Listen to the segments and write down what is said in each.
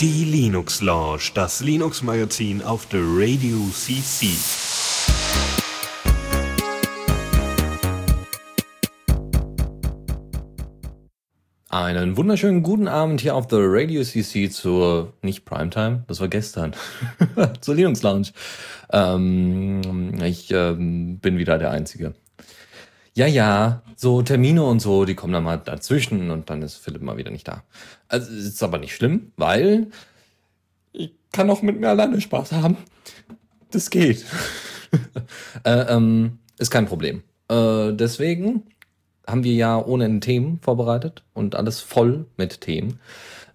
Die Linux Lounge, das Linux Magazin auf der Radio CC. Einen wunderschönen guten Abend hier auf der Radio CC zur, nicht Primetime, das war gestern, zur Linux Lounge. Ähm, ich ähm, bin wieder der Einzige. Ja, ja, so Termine und so, die kommen dann mal dazwischen und dann ist Philipp mal wieder nicht da. Also ist aber nicht schlimm, weil ich kann auch mit mir alleine Spaß haben. Das geht. äh, ähm, ist kein Problem. Äh, deswegen haben wir ja ohne Themen vorbereitet und alles voll mit Themen.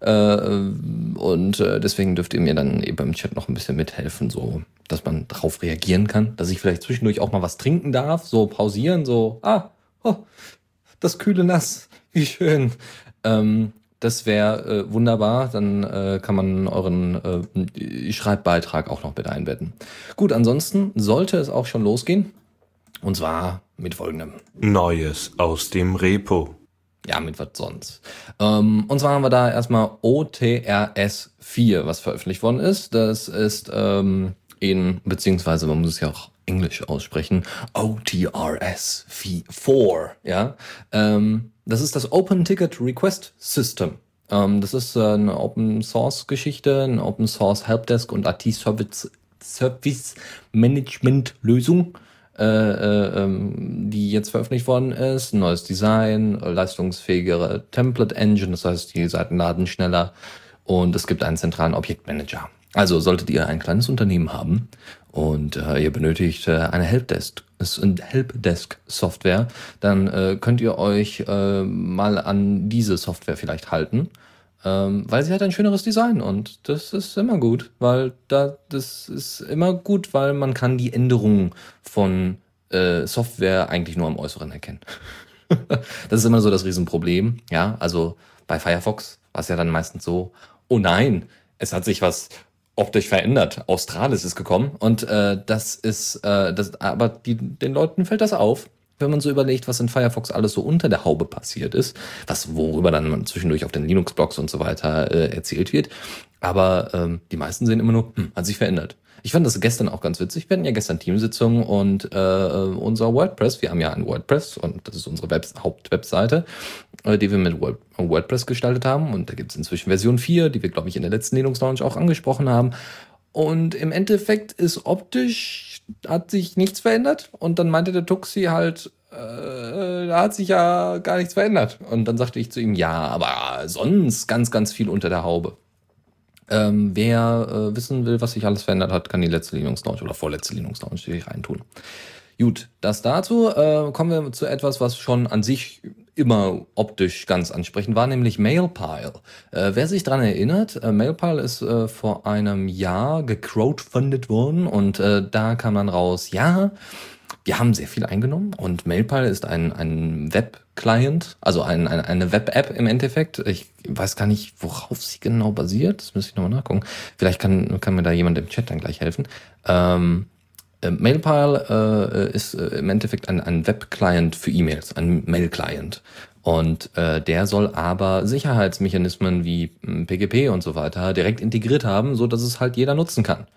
Äh, und äh, deswegen dürft ihr mir dann eben im Chat noch ein bisschen mithelfen, so dass man darauf reagieren kann, dass ich vielleicht zwischendurch auch mal was trinken darf, so pausieren, so, ah, oh, das kühle Nass, wie schön. Ähm, das wäre äh, wunderbar, dann äh, kann man euren äh, Schreibbeitrag auch noch mit einbetten. Gut, ansonsten sollte es auch schon losgehen. Und zwar mit folgendem. Neues aus dem Repo. Ja, mit was sonst. Ähm, und zwar haben wir da erstmal OTRS 4, was veröffentlicht worden ist. Das ist ähm, in, beziehungsweise man muss es ja auch Englisch aussprechen, OTRS 4, ja. Ähm, das ist das Open Ticket Request System. Ähm, das ist äh, eine Open Source Geschichte, eine Open Source Helpdesk und IT Service, Service Management Lösung äh, äh, ähm, die jetzt veröffentlicht worden ist. neues Design, leistungsfähigere Template Engine, das heißt, die Seiten laden schneller und es gibt einen zentralen Objektmanager. Also solltet ihr ein kleines Unternehmen haben und äh, ihr benötigt äh, eine Helpdesk, Helpdesk Software, dann äh, könnt ihr euch äh, mal an diese Software vielleicht halten ähm, weil sie hat ein schöneres Design und das ist immer gut, weil da das ist immer gut, weil man kann die Änderungen von äh, Software eigentlich nur am Äußeren erkennen. das ist immer so das Riesenproblem, ja. Also bei Firefox war es ja dann meistens so, oh nein, es hat sich was optisch verändert. Australis ist gekommen und äh, das ist, äh, das, aber die, den Leuten fällt das auf wenn man so überlegt, was in Firefox alles so unter der Haube passiert ist, was worüber dann zwischendurch auf den Linux-Blogs und so weiter äh, erzählt wird. Aber ähm, die meisten sehen immer nur, hm, hat sich verändert. Ich fand das gestern auch ganz witzig. Wir hatten ja gestern Teamsitzungen und äh, unser WordPress, wir haben ja ein WordPress und das ist unsere Web Hauptwebseite, äh, die wir mit WordPress gestaltet haben. Und da gibt es inzwischen Version 4, die wir, glaube ich, in der letzten Linux Launch auch angesprochen haben. Und im Endeffekt ist optisch hat sich nichts verändert. Und dann meinte der Tuxi halt, äh, da hat sich ja gar nichts verändert. Und dann sagte ich zu ihm, ja, aber sonst ganz, ganz viel unter der Haube. Ähm, wer äh, wissen will, was sich alles verändert hat, kann die letzte Linux-Launch oder vorletzte Linux-Launch reintun. Gut, das dazu. Äh, kommen wir zu etwas, was schon an sich immer optisch ganz ansprechend war, nämlich Mailpile. Äh, wer sich dran erinnert, äh, Mailpile ist äh, vor einem Jahr gecrowdfundet worden und äh, da kam dann raus, ja, wir haben sehr viel eingenommen und Mailpile ist ein, ein Web-Client, also ein, ein, eine Web-App im Endeffekt. Ich weiß gar nicht, worauf sie genau basiert. Das müsste ich nochmal nachgucken. Vielleicht kann, kann mir da jemand im Chat dann gleich helfen. Ähm, äh, Mailpile äh, ist äh, im Endeffekt ein, ein Web-Client für E-Mails, ein Mail-Client. Und äh, der soll aber Sicherheitsmechanismen wie PGP hm, und so weiter direkt integriert haben, so dass es halt jeder nutzen kann.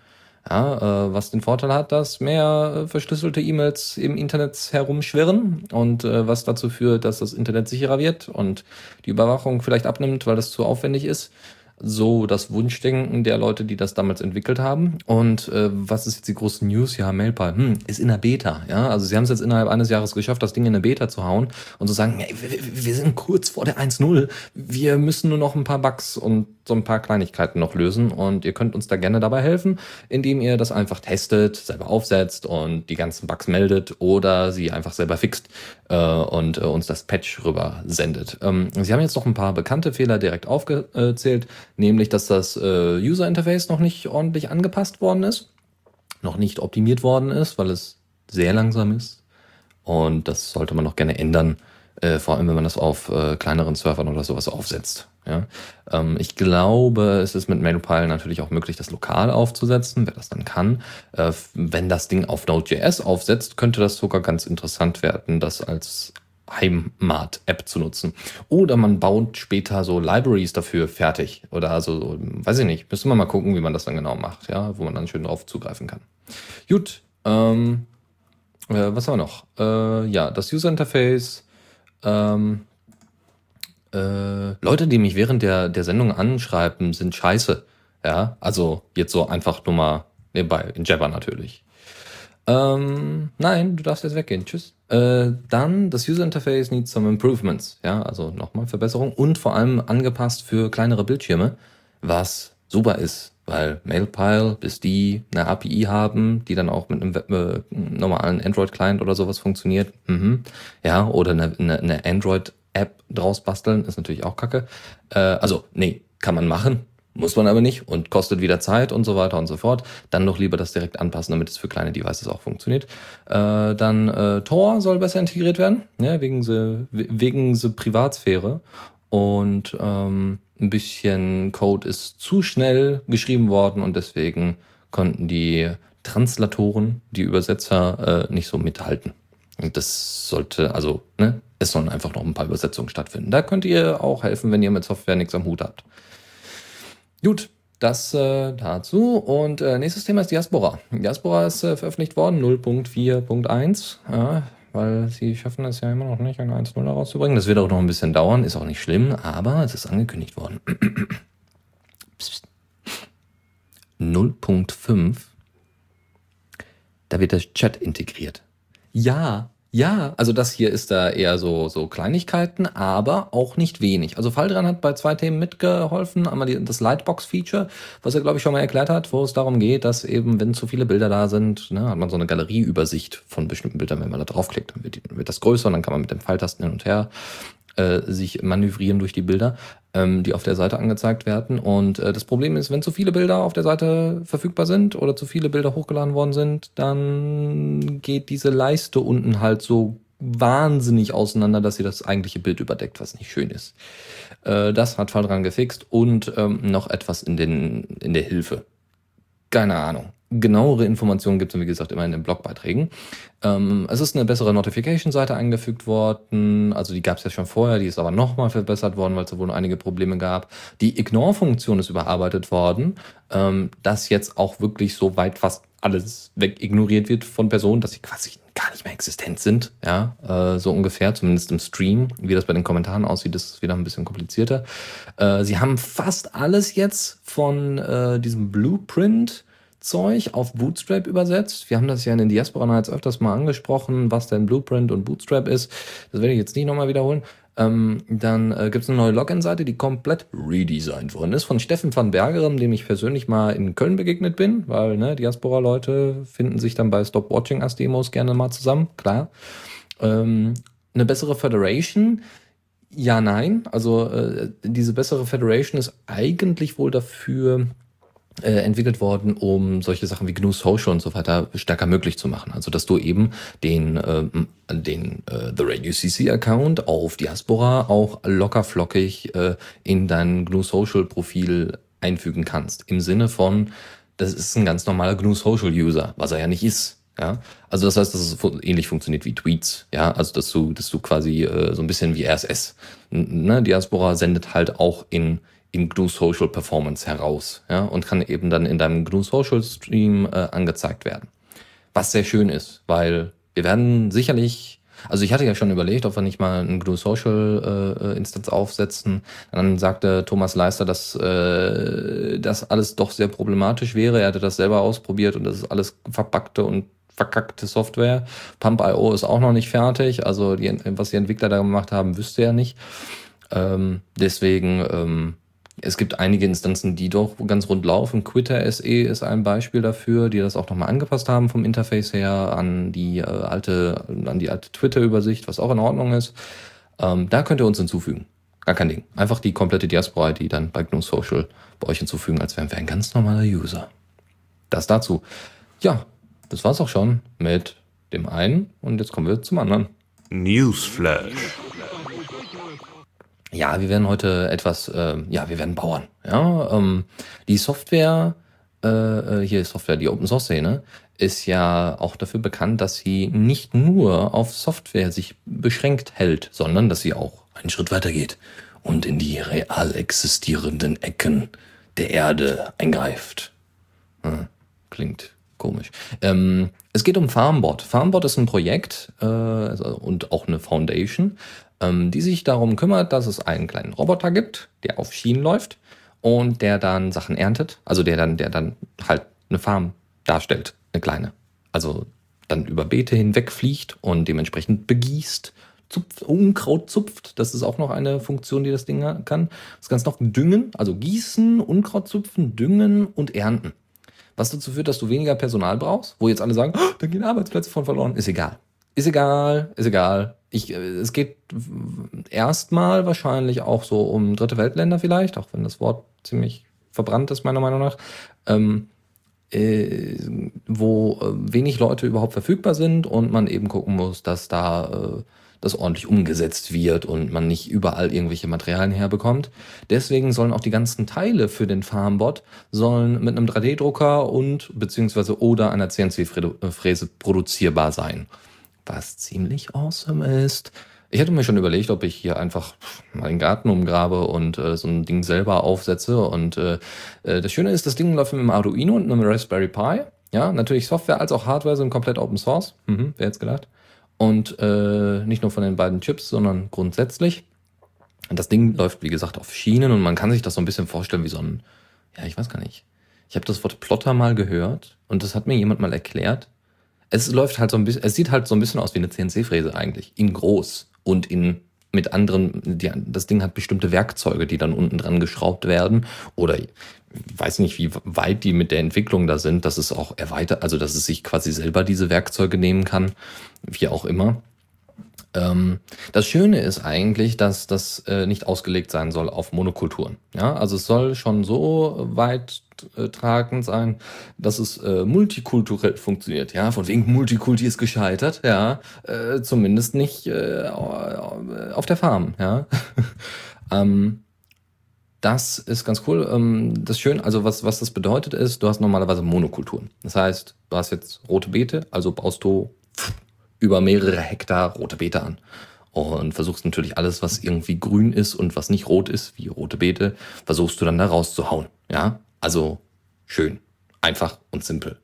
Ja, äh, was den Vorteil hat, dass mehr äh, verschlüsselte E-Mails im Internet herumschwirren und äh, was dazu führt, dass das Internet sicherer wird und die Überwachung vielleicht abnimmt, weil das zu aufwendig ist so das Wunschdenken der Leute, die das damals entwickelt haben. Und äh, was ist jetzt die große News? Ja, Mailpal hm, ist in der Beta. Ja, also sie haben es jetzt innerhalb eines Jahres geschafft, das Ding in eine Beta zu hauen und zu sagen, hey, wir, wir sind kurz vor der 1.0. Wir müssen nur noch ein paar Bugs und so ein paar Kleinigkeiten noch lösen und ihr könnt uns da gerne dabei helfen, indem ihr das einfach testet, selber aufsetzt und die ganzen Bugs meldet oder sie einfach selber fixt äh, und äh, uns das Patch rüber sendet. Ähm, sie haben jetzt noch ein paar bekannte Fehler direkt aufgezählt, nämlich dass das äh, User Interface noch nicht ordentlich angepasst worden ist, noch nicht optimiert worden ist, weil es sehr langsam ist und das sollte man noch gerne ändern, äh, vor allem wenn man das auf äh, kleineren Servern oder sowas aufsetzt. Ja? Ähm, ich glaube, es ist mit Mailpile natürlich auch möglich, das lokal aufzusetzen, wer das dann kann. Äh, wenn das Ding auf Node.js aufsetzt, könnte das sogar ganz interessant werden, das als Heimat-App zu nutzen. Oder man baut später so Libraries dafür fertig. Oder also, weiß ich nicht, müssen wir mal gucken, wie man das dann genau macht, ja, wo man dann schön drauf zugreifen kann. Gut, ähm, äh, was haben wir noch? Äh, ja, das User Interface. Ähm, äh, Leute, die mich während der, der Sendung anschreiben, sind scheiße. Ja, also jetzt so einfach nur mal nebenbei, in Jabber natürlich. Ähm, nein, du darfst jetzt weggehen. Tschüss. Äh, dann, das User Interface needs some improvements. Ja, also nochmal Verbesserung und vor allem angepasst für kleinere Bildschirme, was super ist, weil Mailpile, bis die eine API haben, die dann auch mit einem äh, normalen Android-Client oder sowas funktioniert. Mhm. Ja, oder eine, eine, eine Android-App draus basteln, ist natürlich auch kacke. Äh, also, nee, kann man machen, muss man aber nicht und kostet wieder Zeit und so weiter und so fort. Dann doch lieber das direkt anpassen, damit es für kleine Devices auch funktioniert. Äh, dann äh, Tor soll besser integriert werden, ja, wegen sie, wegen sie Privatsphäre. Und ähm, ein bisschen Code ist zu schnell geschrieben worden und deswegen konnten die Translatoren, die Übersetzer, äh, nicht so mithalten. Und das sollte, also, ne, es sollen einfach noch ein paar Übersetzungen stattfinden. Da könnt ihr auch helfen, wenn ihr mit Software nichts am Hut habt. Gut, das äh, dazu. Und äh, nächstes Thema ist Diaspora. Diaspora ist äh, veröffentlicht worden, 0.4.1, ja, weil sie schaffen es ja immer noch nicht, eine 1.0 rauszubringen. Das wird auch noch ein bisschen dauern, ist auch nicht schlimm, aber es ist angekündigt worden. 0.5, da wird der Chat integriert. Ja, ja, also das hier ist da eher so, so Kleinigkeiten, aber auch nicht wenig. Also Faldran hat bei zwei Themen mitgeholfen. Einmal die, das Lightbox-Feature, was er, glaube ich, schon mal erklärt hat, wo es darum geht, dass eben, wenn zu viele Bilder da sind, ne, hat man so eine Galerieübersicht von bestimmten Bildern. Wenn man da draufklickt, dann wird, wird das größer und dann kann man mit den Pfeiltasten hin und her äh, sich manövrieren durch die Bilder, ähm, die auf der Seite angezeigt werden. Und äh, das Problem ist, wenn zu viele Bilder auf der Seite verfügbar sind oder zu viele Bilder hochgeladen worden sind, dann geht diese Leiste unten halt so wahnsinnig auseinander, dass sie das eigentliche Bild überdeckt, was nicht schön ist. Äh, das hat Fall dran gefixt und ähm, noch etwas in, den, in der Hilfe. Keine Ahnung. Genauere Informationen gibt es, wie gesagt, immer in den Blogbeiträgen. Ähm, es ist eine bessere Notification-Seite eingefügt worden. Also die gab es ja schon vorher, die ist aber nochmal verbessert worden, weil es wohl einige Probleme gab. Die Ignore-Funktion ist überarbeitet worden, ähm, dass jetzt auch wirklich so weit fast alles weg ignoriert wird von Personen, dass sie quasi gar nicht mehr existent sind. Ja, äh, so ungefähr, zumindest im Stream. Wie das bei den Kommentaren aussieht, ist wieder ein bisschen komplizierter. Äh, sie haben fast alles jetzt von äh, diesem Blueprint Zeug auf Bootstrap übersetzt. Wir haben das ja in den Diaspora Nights öfters mal angesprochen, was denn Blueprint und Bootstrap ist. Das werde ich jetzt nicht nochmal wiederholen. Ähm, dann äh, gibt es eine neue Login-Seite, die komplett redesigned worden ist von Steffen van Bergerem, dem ich persönlich mal in Köln begegnet bin, weil ne, Diaspora-Leute finden sich dann bei Stop Watching as Demos gerne mal zusammen, klar. Ähm, eine bessere Federation, ja, nein. Also äh, diese bessere Federation ist eigentlich wohl dafür äh, entwickelt worden, um solche Sachen wie GNU Social und so weiter stärker möglich zu machen. Also dass du eben den, äh, den äh, The Radio CC Account auf Diaspora auch locker flockig äh, in dein GNU Social Profil einfügen kannst. Im Sinne von, das ist ein ganz normaler GNU Social User, was er ja nicht ist. Ja, also das heißt, dass es ähnlich funktioniert wie Tweets. Ja, also dass du, dass du quasi äh, so ein bisschen wie RSS. Ne? Diaspora sendet halt auch in in GNU Social Performance heraus ja, und kann eben dann in deinem GNU Social Stream äh, angezeigt werden. Was sehr schön ist, weil wir werden sicherlich, also ich hatte ja schon überlegt, ob wir nicht mal ein GNU Social äh, Instanz aufsetzen. Dann sagte Thomas Leister, dass äh, das alles doch sehr problematisch wäre. Er hatte das selber ausprobiert und das ist alles verpackte und verkackte Software. Pump.io ist auch noch nicht fertig. Also die, was die Entwickler da gemacht haben, wüsste er nicht. Ähm, deswegen ähm, es gibt einige Instanzen, die doch ganz rund laufen. Quitter SE ist ein Beispiel dafür, die das auch nochmal angepasst haben vom Interface her an die äh, alte, an die alte Twitter-Übersicht, was auch in Ordnung ist. Ähm, da könnt ihr uns hinzufügen. Gar kein Ding. Einfach die komplette Diaspora-ID dann bei GNU Social bei euch hinzufügen, als wären wir ein ganz normaler User. Das dazu. Ja, das war's auch schon mit dem einen und jetzt kommen wir zum anderen. Newsflash. Ja, wir werden heute etwas, äh, ja, wir werden Bauern. Ja, ähm, die Software, äh, äh, hier Software, die Open Source Szene, ist ja auch dafür bekannt, dass sie nicht nur auf Software sich beschränkt hält, sondern dass sie auch einen Schritt weiter geht und in die real existierenden Ecken der Erde eingreift. Hm, klingt komisch. Ähm, es geht um Farmbot. Farmbot ist ein Projekt äh, und auch eine Foundation, die sich darum kümmert, dass es einen kleinen Roboter gibt, der auf Schienen läuft und der dann Sachen erntet. Also der dann, der dann halt eine Farm darstellt, eine kleine. Also dann über Beete hinweg fliegt und dementsprechend begießt, zupft, Unkraut zupft. Das ist auch noch eine Funktion, die das Ding kann. Das Ganze noch düngen, also gießen, Unkraut zupfen, düngen und ernten. Was dazu führt, dass du weniger Personal brauchst, wo jetzt alle sagen, oh, da gehen Arbeitsplätze von verloren. Ist egal. Ist egal, ist egal. Ich, äh, es geht erstmal wahrscheinlich auch so um dritte Weltländer vielleicht, auch wenn das Wort ziemlich verbrannt ist, meiner Meinung nach. Ähm, äh, wo äh, wenig Leute überhaupt verfügbar sind und man eben gucken muss, dass da äh, das ordentlich umgesetzt wird und man nicht überall irgendwelche Materialien herbekommt. Deswegen sollen auch die ganzen Teile für den Farmbot sollen mit einem 3D-Drucker und beziehungsweise oder einer CNC-Fräse produzierbar sein. Was ziemlich awesome ist. Ich hätte mir schon überlegt, ob ich hier einfach meinen Garten umgrabe und äh, so ein Ding selber aufsetze. Und äh, äh, das Schöne ist, das Ding läuft mit einem Arduino und einem Raspberry Pi. Ja, natürlich Software als auch Hardware sind komplett Open Source. Mhm, wer jetzt gedacht? Und äh, nicht nur von den beiden Chips, sondern grundsätzlich. Das Ding läuft, wie gesagt, auf Schienen und man kann sich das so ein bisschen vorstellen wie so ein, ja, ich weiß gar nicht. Ich habe das Wort Plotter mal gehört und das hat mir jemand mal erklärt. Es läuft halt so ein bisschen, es sieht halt so ein bisschen aus wie eine CNC-Fräse eigentlich, in groß und in mit anderen, die, das Ding hat bestimmte Werkzeuge, die dann unten dran geschraubt werden oder ich weiß nicht, wie weit die mit der Entwicklung da sind, dass es auch erweitert, also dass es sich quasi selber diese Werkzeuge nehmen kann, wie auch immer. Ähm, das Schöne ist eigentlich, dass das äh, nicht ausgelegt sein soll auf Monokulturen. Ja, also es soll schon so weit äh, tragend sein, dass es äh, multikulturell funktioniert. Ja, von wegen Multikulti ist gescheitert. Ja, äh, zumindest nicht äh, auf der Farm. Ja. ähm, das ist ganz cool. Ähm, das schön, also was, was das bedeutet ist, du hast normalerweise Monokulturen. Das heißt, du hast jetzt rote Beete, also baust du über mehrere Hektar rote Beete an. Und versuchst natürlich alles, was irgendwie grün ist und was nicht rot ist, wie rote Beete, versuchst du dann da rauszuhauen. Ja, also schön, einfach und simpel.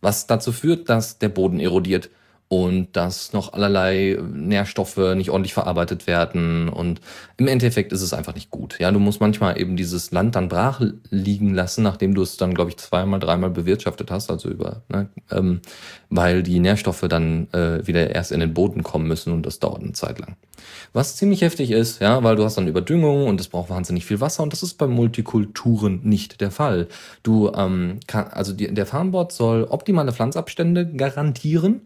Was dazu führt, dass der Boden erodiert und dass noch allerlei Nährstoffe nicht ordentlich verarbeitet werden und im Endeffekt ist es einfach nicht gut. Ja, du musst manchmal eben dieses Land dann brach liegen lassen, nachdem du es dann, glaube ich, zweimal, dreimal bewirtschaftet hast, also über, ne, ähm, weil die Nährstoffe dann äh, wieder erst in den Boden kommen müssen und das dauert eine Zeit lang. Was ziemlich heftig ist, ja, weil du hast dann Überdüngung und es braucht wahnsinnig viel Wasser und das ist bei Multikulturen nicht der Fall. Du, ähm, kann, also die, der Farmbot soll optimale Pflanzabstände garantieren,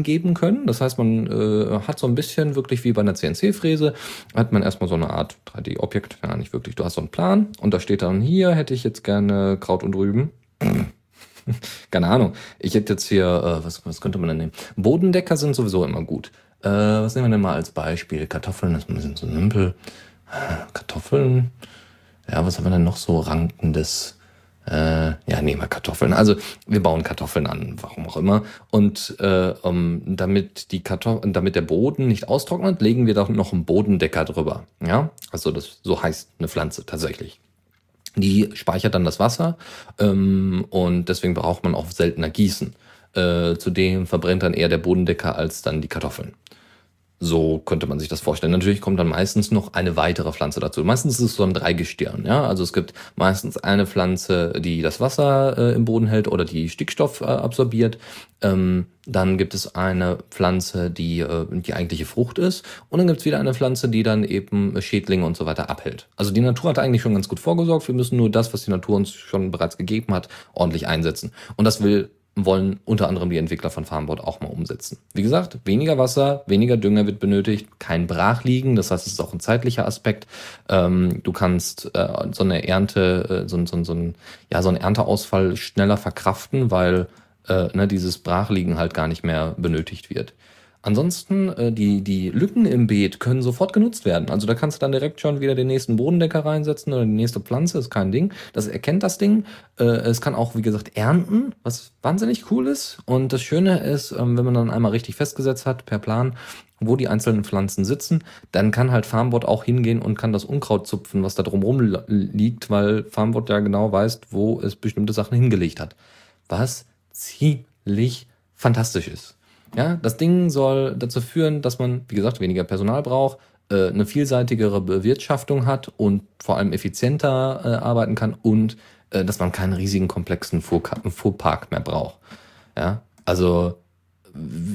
angeben können. Das heißt, man äh, hat so ein bisschen wirklich wie bei einer CNC-Fräse, hat man erstmal so eine Art 3D-Objekt, ja nicht wirklich. Du hast so einen Plan und da steht dann hier hätte ich jetzt gerne Kraut und Rüben. Keine Ahnung. Ich hätte jetzt hier, äh, was, was könnte man denn nehmen? Bodendecker sind sowieso immer gut. Äh, was nehmen wir denn mal als Beispiel? Kartoffeln, das ist ein bisschen so simpel. Kartoffeln. Ja, was haben wir denn noch so rankendes? Äh, ja, nehmen wir Kartoffeln. Also wir bauen Kartoffeln an, warum auch immer. Und äh, um, damit die Kartoffeln, damit der Boden nicht austrocknet, legen wir doch noch einen Bodendecker drüber. Ja, also das so heißt eine Pflanze tatsächlich. Die speichert dann das Wasser ähm, und deswegen braucht man auch seltener Gießen. Äh, zudem verbrennt dann eher der Bodendecker als dann die Kartoffeln. So könnte man sich das vorstellen. Natürlich kommt dann meistens noch eine weitere Pflanze dazu. Meistens ist es so ein Dreigestirn. Ja? Also es gibt meistens eine Pflanze, die das Wasser äh, im Boden hält oder die Stickstoff äh, absorbiert. Ähm, dann gibt es eine Pflanze, die äh, die eigentliche Frucht ist. Und dann gibt es wieder eine Pflanze, die dann eben Schädlinge und so weiter abhält. Also die Natur hat eigentlich schon ganz gut vorgesorgt. Wir müssen nur das, was die Natur uns schon bereits gegeben hat, ordentlich einsetzen. Und das will wollen unter anderem die Entwickler von Farmboard auch mal umsetzen. Wie gesagt, weniger Wasser, weniger Dünger wird benötigt, kein Brachliegen, das heißt, es ist auch ein zeitlicher Aspekt. Ähm, du kannst äh, so eine Ernte, äh, so, so, so, ein, ja, so einen Ernteausfall schneller verkraften, weil äh, ne, dieses Brachliegen halt gar nicht mehr benötigt wird. Ansonsten, äh, die, die Lücken im Beet können sofort genutzt werden. Also da kannst du dann direkt schon wieder den nächsten Bodendecker reinsetzen oder die nächste Pflanze, ist kein Ding. Das erkennt das Ding. Äh, es kann auch, wie gesagt, ernten, was wahnsinnig cool ist. Und das Schöne ist, ähm, wenn man dann einmal richtig festgesetzt hat per Plan, wo die einzelnen Pflanzen sitzen, dann kann halt Farmbot auch hingehen und kann das Unkraut zupfen, was da drumherum liegt, weil Farmbot ja genau weiß, wo es bestimmte Sachen hingelegt hat. Was ziemlich fantastisch ist. Ja, das Ding soll dazu führen, dass man, wie gesagt, weniger Personal braucht, äh, eine vielseitigere Bewirtschaftung hat und vor allem effizienter äh, arbeiten kann und äh, dass man keinen riesigen komplexen Fuhrpark mehr braucht. Ja, also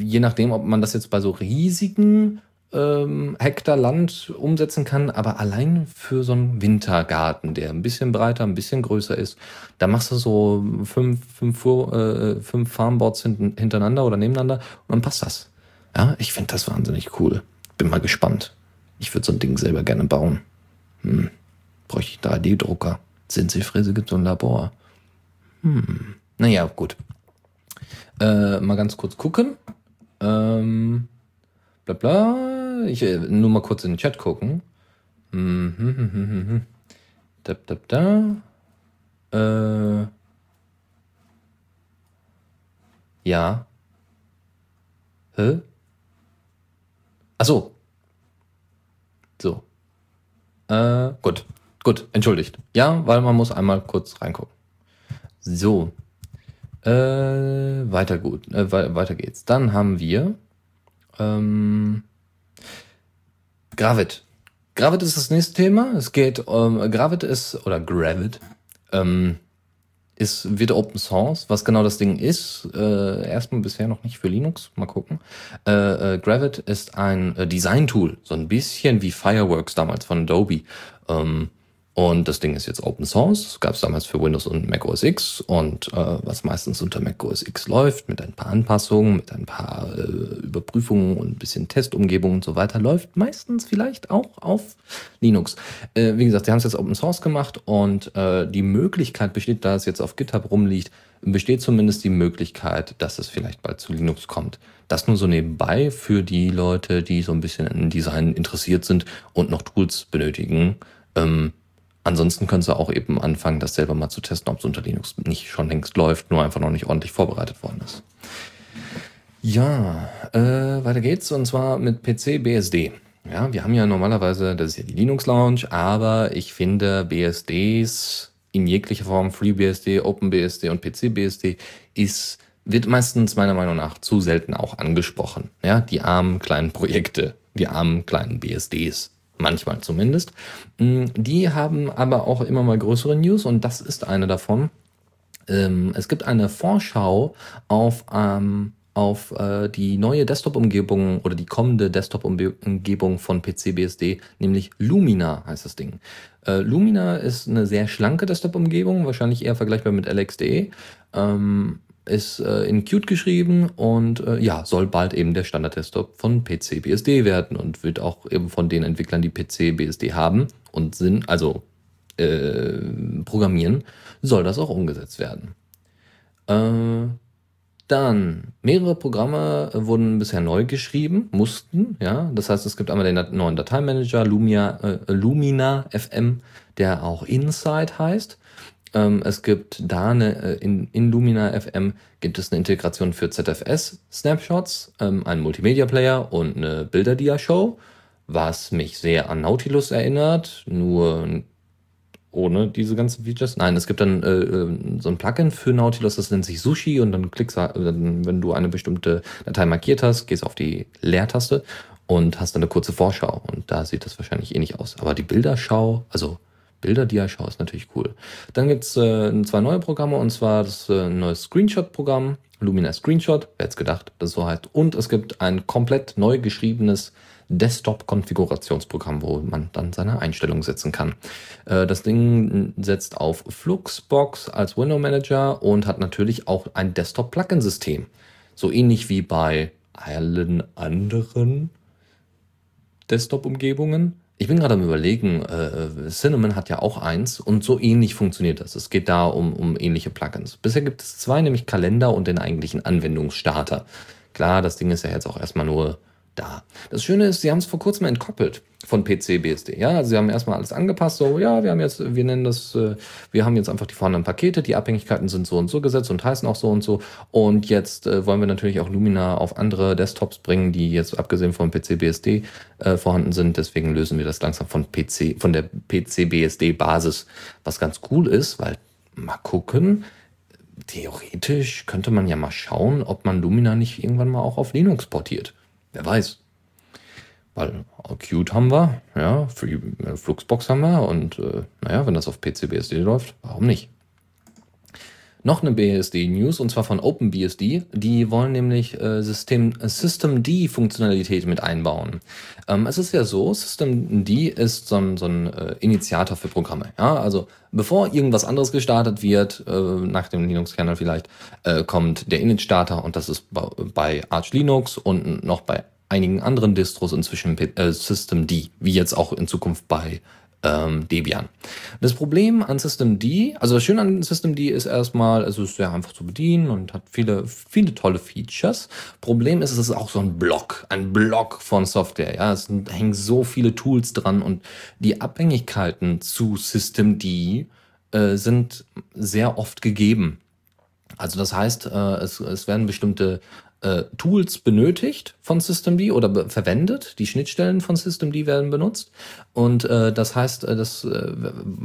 je nachdem, ob man das jetzt bei so riesigen ähm, Hektar Land umsetzen kann, aber allein für so einen Wintergarten, der ein bisschen breiter, ein bisschen größer ist, da machst du so fünf, fünf, äh, fünf Farmboards hintereinander oder nebeneinander und dann passt das. Ja, ich finde das wahnsinnig cool. Bin mal gespannt. Ich würde so ein Ding selber gerne bauen. Hm. Bräuchte ich 3D-Drucker. Zinsefräse gibt so ein Labor. Hm. Naja, gut. Äh, mal ganz kurz gucken. Ähm, bla bla. Ich äh, nur mal kurz in den Chat gucken. Mhm, hm, hm, hm, hm. Da, da, da. Äh, ja. Hä? Ach so. So. Äh, gut. Gut, entschuldigt. Ja, weil man muss einmal kurz reingucken. So. Äh, weiter gut. Äh, weiter geht's. Dann haben wir ähm, Gravit. Gravit ist das nächste Thema. Es geht um, ähm, Gravit ist, oder Gravit, ähm, ist, wird Open Source. Was genau das Ding ist, äh, erstmal bisher noch nicht für Linux. Mal gucken. Äh, äh, Gravit ist ein äh, Design-Tool, so ein bisschen wie Fireworks damals von Adobe. Ähm, und das Ding ist jetzt Open Source, gab es damals für Windows und Mac OS X und äh, was meistens unter Mac OS X läuft, mit ein paar Anpassungen, mit ein paar äh, Überprüfungen und ein bisschen Testumgebung und so weiter, läuft meistens vielleicht auch auf Linux. Äh, wie gesagt, sie haben es jetzt Open Source gemacht und äh, die Möglichkeit besteht, da es jetzt auf GitHub rumliegt, besteht zumindest die Möglichkeit, dass es vielleicht bald zu Linux kommt. Das nur so nebenbei für die Leute, die so ein bisschen in Design interessiert sind und noch Tools benötigen. Ähm, Ansonsten könntest du auch eben anfangen, das selber mal zu testen, ob es unter Linux nicht schon längst läuft, nur einfach noch nicht ordentlich vorbereitet worden ist. Ja, äh, weiter geht's und zwar mit PC BSD. Ja, wir haben ja normalerweise, das ist ja die Linux Lounge, aber ich finde BSDs in jeglicher Form, FreeBSD, OpenBSD und PCBSD ist wird meistens meiner Meinung nach zu selten auch angesprochen. Ja, die armen kleinen Projekte, die armen kleinen BSDs manchmal zumindest. Mm, die haben aber auch immer mal größere News und das ist eine davon. Ähm, es gibt eine Vorschau auf, ähm, auf äh, die neue Desktop-Umgebung oder die kommende Desktop-Umgebung von PCBSD, nämlich Lumina heißt das Ding. Äh, Lumina ist eine sehr schlanke Desktop-Umgebung, wahrscheinlich eher vergleichbar mit LXDE. Ähm, ist äh, in Qt geschrieben und äh, ja, soll bald eben der Standard-Desktop von PC BSD werden und wird auch eben von den Entwicklern, die PC BSD haben und sind, also äh, programmieren, soll das auch umgesetzt werden. Äh, dann, mehrere Programme wurden bisher neu geschrieben, mussten, ja. Das heißt, es gibt einmal den neuen Dateimanager, Lumia, äh, Lumina FM, der auch Insight heißt. Ähm, es gibt da eine, äh, in, in Lumina FM gibt es eine Integration für ZFS Snapshots, ähm, einen Multimedia Player und eine Bilderdia Show, was mich sehr an Nautilus erinnert, nur ohne diese ganzen Features. Nein, es gibt dann äh, äh so ein Plugin für Nautilus, das nennt sich Sushi und dann klickst du, wenn du eine bestimmte Datei markiert hast, gehst auf die Leertaste und hast dann eine kurze Vorschau und da sieht das wahrscheinlich ähnlich aus. Aber die Bilderschau, also Bilder, die er schaut, ist natürlich cool. Dann gibt es äh, zwei neue Programme und zwar das äh, neue Screenshot-Programm, Lumina Screenshot, wer hätte gedacht, das so heißt. Und es gibt ein komplett neu geschriebenes Desktop-Konfigurationsprogramm, wo man dann seine Einstellungen setzen kann. Äh, das Ding setzt auf Fluxbox als Window Manager und hat natürlich auch ein Desktop-Plugin-System. So ähnlich wie bei allen anderen Desktop-Umgebungen. Ich bin gerade am überlegen, äh, Cinnamon hat ja auch eins und so ähnlich funktioniert das. Es geht da um, um ähnliche Plugins. Bisher gibt es zwei, nämlich Kalender und den eigentlichen Anwendungsstarter. Klar, das Ding ist ja jetzt auch erstmal nur da. Das Schöne ist, sie haben es vor kurzem entkoppelt von PC BSD. Ja, also sie haben erstmal alles angepasst. So, ja, wir haben jetzt, wir nennen das, äh, wir haben jetzt einfach die vorhandenen Pakete. Die Abhängigkeiten sind so und so gesetzt und heißen auch so und so. Und jetzt äh, wollen wir natürlich auch Lumina auf andere Desktops bringen, die jetzt abgesehen von PC BSD äh, vorhanden sind. Deswegen lösen wir das langsam von PC, von der PC BSD Basis, was ganz cool ist, weil mal gucken. Theoretisch könnte man ja mal schauen, ob man Lumina nicht irgendwann mal auch auf Linux portiert. Wer weiß. Weil Qt haben wir, ja, Free, äh, Fluxbox haben wir und äh, naja, wenn das auf PCBSD läuft, warum nicht? Noch eine BSD-News und zwar von OpenBSD. Die wollen nämlich äh, System, Systemd-Funktionalität mit einbauen. Ähm, es ist ja so, Systemd ist so ein, so ein äh, Initiator für Programme. Ja? Also bevor irgendwas anderes gestartet wird, äh, nach dem Linux-Kernel vielleicht, äh, kommt der Init-Starter und das ist bei Arch Linux und noch bei einigen anderen Distros inzwischen äh, Systemd, wie jetzt auch in Zukunft bei ähm, Debian. Das Problem an Systemd, also das Schöne an Systemd ist erstmal, es ist sehr einfach zu bedienen und hat viele, viele tolle Features. Problem ist, es ist auch so ein Block, ein Block von Software. Ja, es hängen so viele Tools dran und die Abhängigkeiten zu Systemd äh, sind sehr oft gegeben. Also das heißt, äh, es, es werden bestimmte äh, Tools benötigt von Systemd oder verwendet. Die Schnittstellen von Systemd werden benutzt. Und äh, das heißt, äh, das, äh,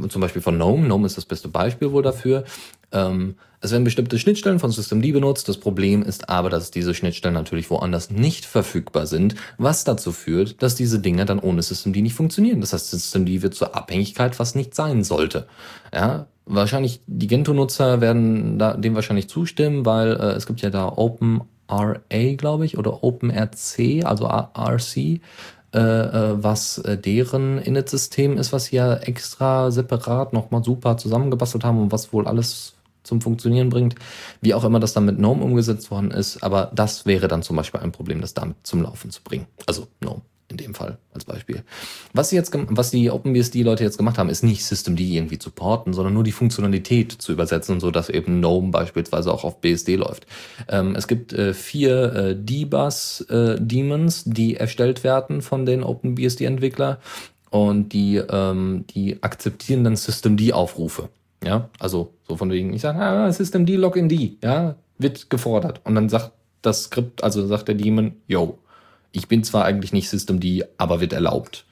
zum Beispiel von GNOME, GNOME ist das beste Beispiel wohl dafür. Ähm, es werden bestimmte Schnittstellen von Systemd benutzt. Das Problem ist aber, dass diese Schnittstellen natürlich woanders nicht verfügbar sind, was dazu führt, dass diese Dinge dann ohne Systemd nicht funktionieren. Das heißt, Systemd wird zur Abhängigkeit, was nicht sein sollte. Ja, wahrscheinlich die Gentoo-Nutzer werden da, dem wahrscheinlich zustimmen, weil äh, es gibt ja da Open RA, glaube ich, oder OpenRC, also RC, äh, äh, was äh, deren Init-System ist, was hier extra separat nochmal super zusammengebastelt haben und was wohl alles zum Funktionieren bringt. Wie auch immer das dann mit GNOME umgesetzt worden ist, aber das wäre dann zum Beispiel ein Problem, das damit zum Laufen zu bringen. Also GNOME in dem Fall als Beispiel. Was sie jetzt, was die OpenBSD-Leute jetzt gemacht haben, ist nicht Systemd irgendwie zu porten, sondern nur die Funktionalität zu übersetzen, so dass eben GNOME beispielsweise auch auf BSD läuft. Ähm, es gibt äh, vier äh, D-Bus-Daemons, äh, die erstellt werden von den OpenBSD-Entwickler und die, ähm, die akzeptieren dann Systemd-Aufrufe. Ja, also so von wegen, ich sage, ah, Systemd Login D, ja, wird gefordert. Und dann sagt das Skript, also sagt der Daemon, yo, ich bin zwar eigentlich nicht Systemd, aber wird erlaubt.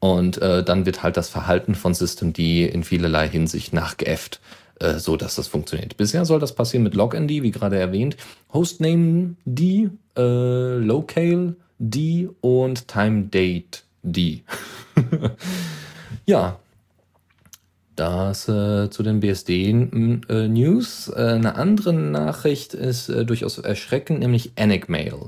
Und äh, dann wird halt das Verhalten von Systemd in vielerlei Hinsicht nachgeäfft, äh, so dass das funktioniert. Bisher soll das passieren mit Lognd, wie gerade erwähnt, Hostname D, äh, Locale D und TimeDate D. ja, das äh, zu den BSD-News. Äh, eine andere Nachricht ist äh, durchaus erschreckend, nämlich Enigmail.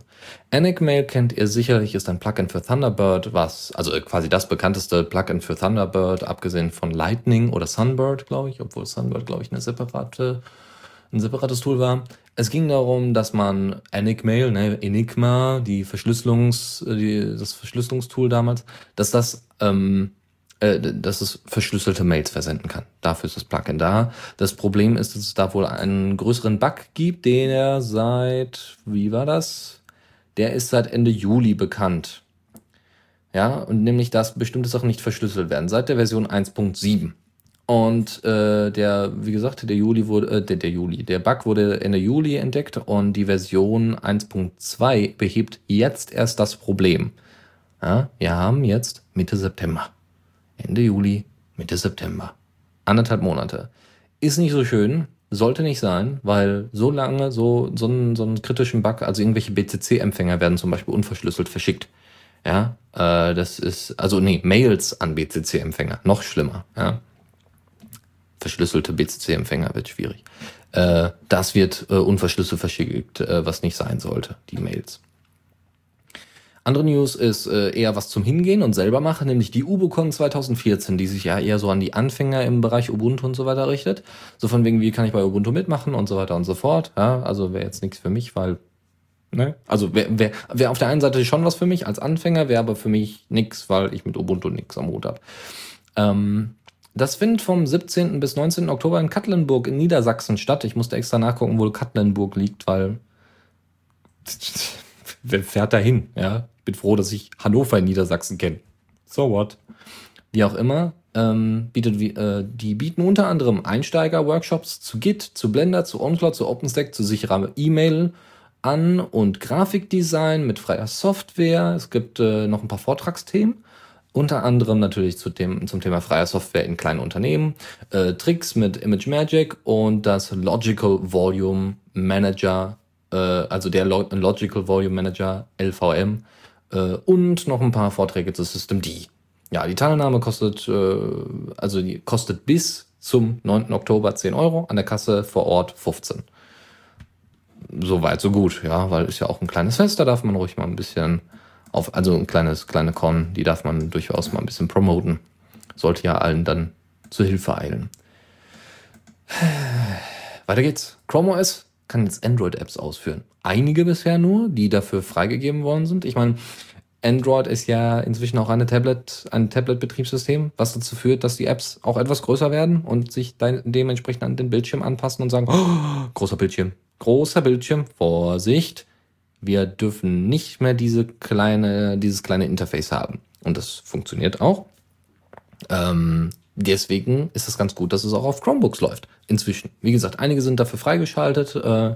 Enigmail kennt ihr sicherlich, ist ein Plugin für Thunderbird, was, also äh, quasi das bekannteste Plugin für Thunderbird, abgesehen von Lightning oder Sunbird, glaube ich, obwohl Sunbird, glaube ich, eine separate, ein separates Tool war. Es ging darum, dass man Enigmail, ne, Enigma, die Verschlüsselungs, äh, die, das Verschlüsselungstool damals, dass das ähm, äh, dass es verschlüsselte Mails versenden kann. Dafür ist das Plugin da. Das Problem ist, dass es da wohl einen größeren Bug gibt, den er seit, wie war das? Der ist seit Ende Juli bekannt. Ja, und nämlich, dass bestimmte Sachen nicht verschlüsselt werden, seit der Version 1.7. Und äh, der, wie gesagt, der Juli wurde, äh, der, der Juli, der Bug wurde Ende Juli entdeckt und die Version 1.2 behebt jetzt erst das Problem. Ja, wir haben jetzt Mitte September. Ende Juli, Mitte September. Anderthalb Monate. Ist nicht so schön, sollte nicht sein, weil so lange so, so, einen, so einen kritischen Bug, also irgendwelche BCC-Empfänger werden zum Beispiel unverschlüsselt verschickt. Ja, äh, das ist, also nee, Mails an BCC-Empfänger, noch schlimmer. Ja. Verschlüsselte BCC-Empfänger wird schwierig. Äh, das wird äh, unverschlüsselt verschickt, äh, was nicht sein sollte, die Mails. Andere News ist äh, eher was zum Hingehen und selber machen, nämlich die UbuCon 2014, die sich ja eher so an die Anfänger im Bereich Ubuntu und so weiter richtet. So von wegen, wie kann ich bei Ubuntu mitmachen und so weiter und so fort. Ja, also wäre jetzt nichts für mich, weil, ne? Also wäre wär, wär auf der einen Seite schon was für mich als Anfänger, wäre aber für mich nichts, weil ich mit Ubuntu nichts am Hut habe. Ähm, das findet vom 17. bis 19. Oktober in Katlenburg in Niedersachsen statt. Ich musste extra nachgucken, wo Katlenburg liegt, weil wer fährt da hin? Ja, ich bin froh, dass ich Hannover in Niedersachsen kenne. So what? Wie auch immer, ähm, bietet, äh, die bieten unter anderem Einsteiger-Workshops zu Git, zu Blender, zu OnCloud, zu OpenStack, zu sicherer E-Mail an und Grafikdesign mit freier Software. Es gibt äh, noch ein paar Vortragsthemen. Unter anderem natürlich zu dem, zum Thema freier Software in kleinen Unternehmen, äh, Tricks mit Image Magic und das Logical Volume Manager, äh, also der Logical Volume Manager LVM äh, und noch ein paar Vorträge zu System D. Ja, die Teilnahme kostet, äh, also die kostet bis zum 9. Oktober 10 Euro, an der Kasse vor Ort 15. Soweit, so gut, ja, weil ist ja auch ein kleines Fest, da darf man ruhig mal ein bisschen auf, also ein kleines, kleine Con, die darf man durchaus mal ein bisschen promoten. Sollte ja allen dann zu Hilfe eilen. Weiter geht's. Chrome OS kann jetzt Android-Apps ausführen. Einige bisher nur, die dafür freigegeben worden sind. Ich meine, Android ist ja inzwischen auch eine Tablet, ein Tablet-Betriebssystem, was dazu führt, dass die Apps auch etwas größer werden und sich dementsprechend an den Bildschirm anpassen und sagen, oh, großer Bildschirm, großer Bildschirm, Vorsicht, wir dürfen nicht mehr diese kleine, dieses kleine Interface haben. Und das funktioniert auch. Ähm, deswegen ist es ganz gut, dass es auch auf Chromebooks läuft. Inzwischen. Wie gesagt, einige sind dafür freigeschaltet. Äh,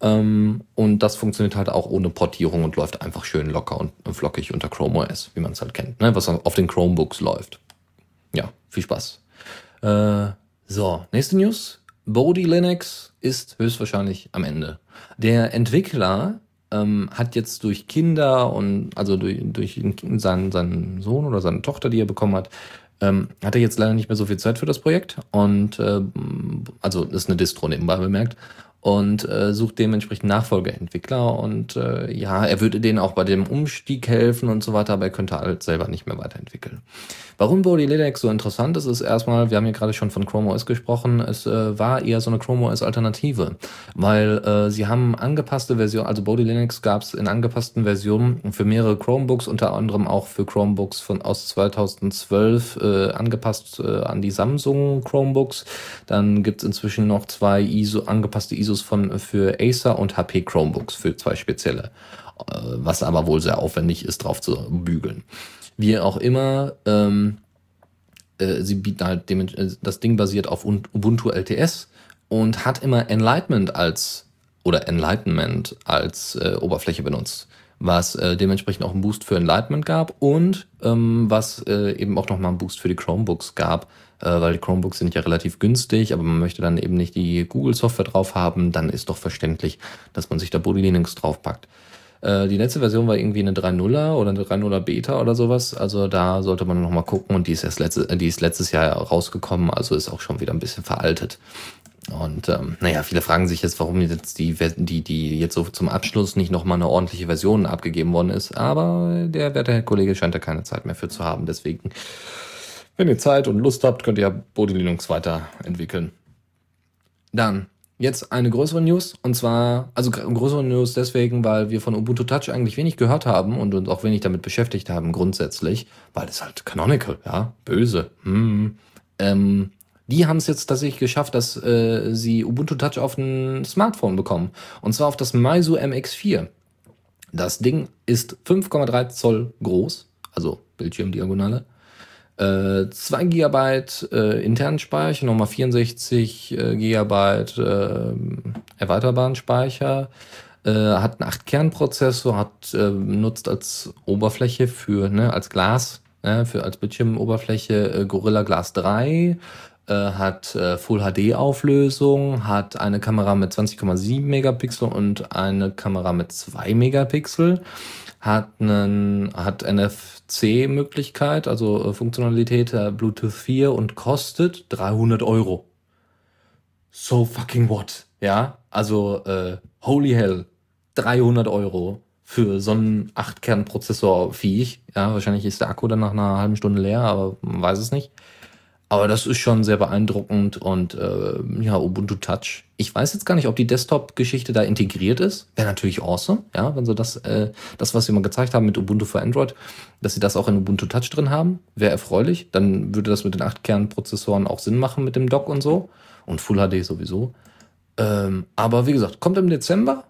ähm, und das funktioniert halt auch ohne Portierung und läuft einfach schön locker und flockig unter Chrome OS, wie man es halt kennt, ne? was auf den Chromebooks läuft. Ja, viel Spaß. Äh, so, nächste News. Bodhi Linux ist höchstwahrscheinlich am Ende. Der Entwickler ähm, hat jetzt durch Kinder und also durch, durch seinen, seinen Sohn oder seine Tochter, die er bekommen hat, ähm, hat er jetzt leider nicht mehr so viel Zeit für das Projekt und äh, also ist eine Distro nebenbei bemerkt und äh, sucht dementsprechend Nachfolgeentwickler. Und äh, ja, er würde denen auch bei dem Umstieg helfen und so weiter, aber er könnte halt selber nicht mehr weiterentwickeln. Warum Body Linux so interessant ist, ist erstmal, wir haben ja gerade schon von Chrome OS gesprochen, es äh, war eher so eine Chrome OS Alternative, weil äh, sie haben angepasste Versionen, also Body Linux gab es in angepassten Versionen für mehrere Chromebooks, unter anderem auch für Chromebooks von aus 2012 äh, angepasst äh, an die Samsung Chromebooks. Dann gibt es inzwischen noch zwei ISO angepasste ISO ISOs von, für Acer und HP Chromebooks für zwei spezielle, äh, was aber wohl sehr aufwendig ist, drauf zu bügeln. Wie auch immer, ähm, äh, sie bieten halt äh, das Ding basiert auf Ubuntu LTS und hat immer Enlightenment als oder Enlightenment als äh, Oberfläche benutzt, was äh, dementsprechend auch einen Boost für Enlightenment gab und ähm, was äh, eben auch nochmal einen Boost für die Chromebooks gab, äh, weil die Chromebooks sind ja relativ günstig, aber man möchte dann eben nicht die Google-Software drauf haben, dann ist doch verständlich, dass man sich da Body Linux draufpackt. Äh, die letzte Version war irgendwie eine 3.0er oder eine 3.0er Beta oder sowas. Also da sollte man noch mal gucken und die ist erst letzte, die ist letztes Jahr rausgekommen, also ist auch schon wieder ein bisschen veraltet. Und ähm, naja, viele fragen sich jetzt, warum jetzt die, die, die jetzt so zum Abschluss nicht nochmal eine ordentliche Version abgegeben worden ist. Aber der werte Herr Kollege scheint da keine Zeit mehr für zu haben. Deswegen wenn ihr Zeit und Lust habt, könnt ihr Bodhi Linux weiterentwickeln. Dann jetzt eine größere News und zwar, also größere News deswegen, weil wir von Ubuntu Touch eigentlich wenig gehört haben und uns auch wenig damit beschäftigt haben grundsätzlich, weil es halt Canonical, ja, böse. Hm. Ähm, die haben es jetzt tatsächlich geschafft, dass äh, sie Ubuntu Touch auf ein Smartphone bekommen und zwar auf das Meizu MX4. Das Ding ist 5,3 Zoll groß, also Bildschirmdiagonale, äh, 2 GB äh, internen Speicher, nochmal 64 äh, GB äh, erweiterbaren Speicher, äh, hat einen 8-Kern-Prozessor, hat äh, nutzt als Oberfläche für, ne, als Glas, ne, für als Bildschirmoberfläche äh, Gorilla Glass 3, äh, hat äh, Full HD Auflösung, hat eine Kamera mit 20,7 Megapixel und eine Kamera mit 2 Megapixel hat einen hat NFC-Möglichkeit, also äh, Funktionalität äh, Bluetooth 4 und kostet 300 Euro. So fucking what? Ja, also äh, holy hell, 300 Euro für so einen 8-Kern-Prozessor-Viech. Ja, wahrscheinlich ist der Akku dann nach einer halben Stunde leer, aber man weiß es nicht. Aber das ist schon sehr beeindruckend und äh, ja, Ubuntu Touch. Ich weiß jetzt gar nicht, ob die Desktop-Geschichte da integriert ist. Wäre natürlich awesome, ja, wenn sie das, äh, das, was sie mal gezeigt haben mit Ubuntu für Android, dass sie das auch in Ubuntu Touch drin haben, wäre erfreulich. Dann würde das mit den 8-Kern-Prozessoren auch Sinn machen mit dem Dock und so. Und Full HD sowieso. Ähm, aber wie gesagt, kommt im Dezember.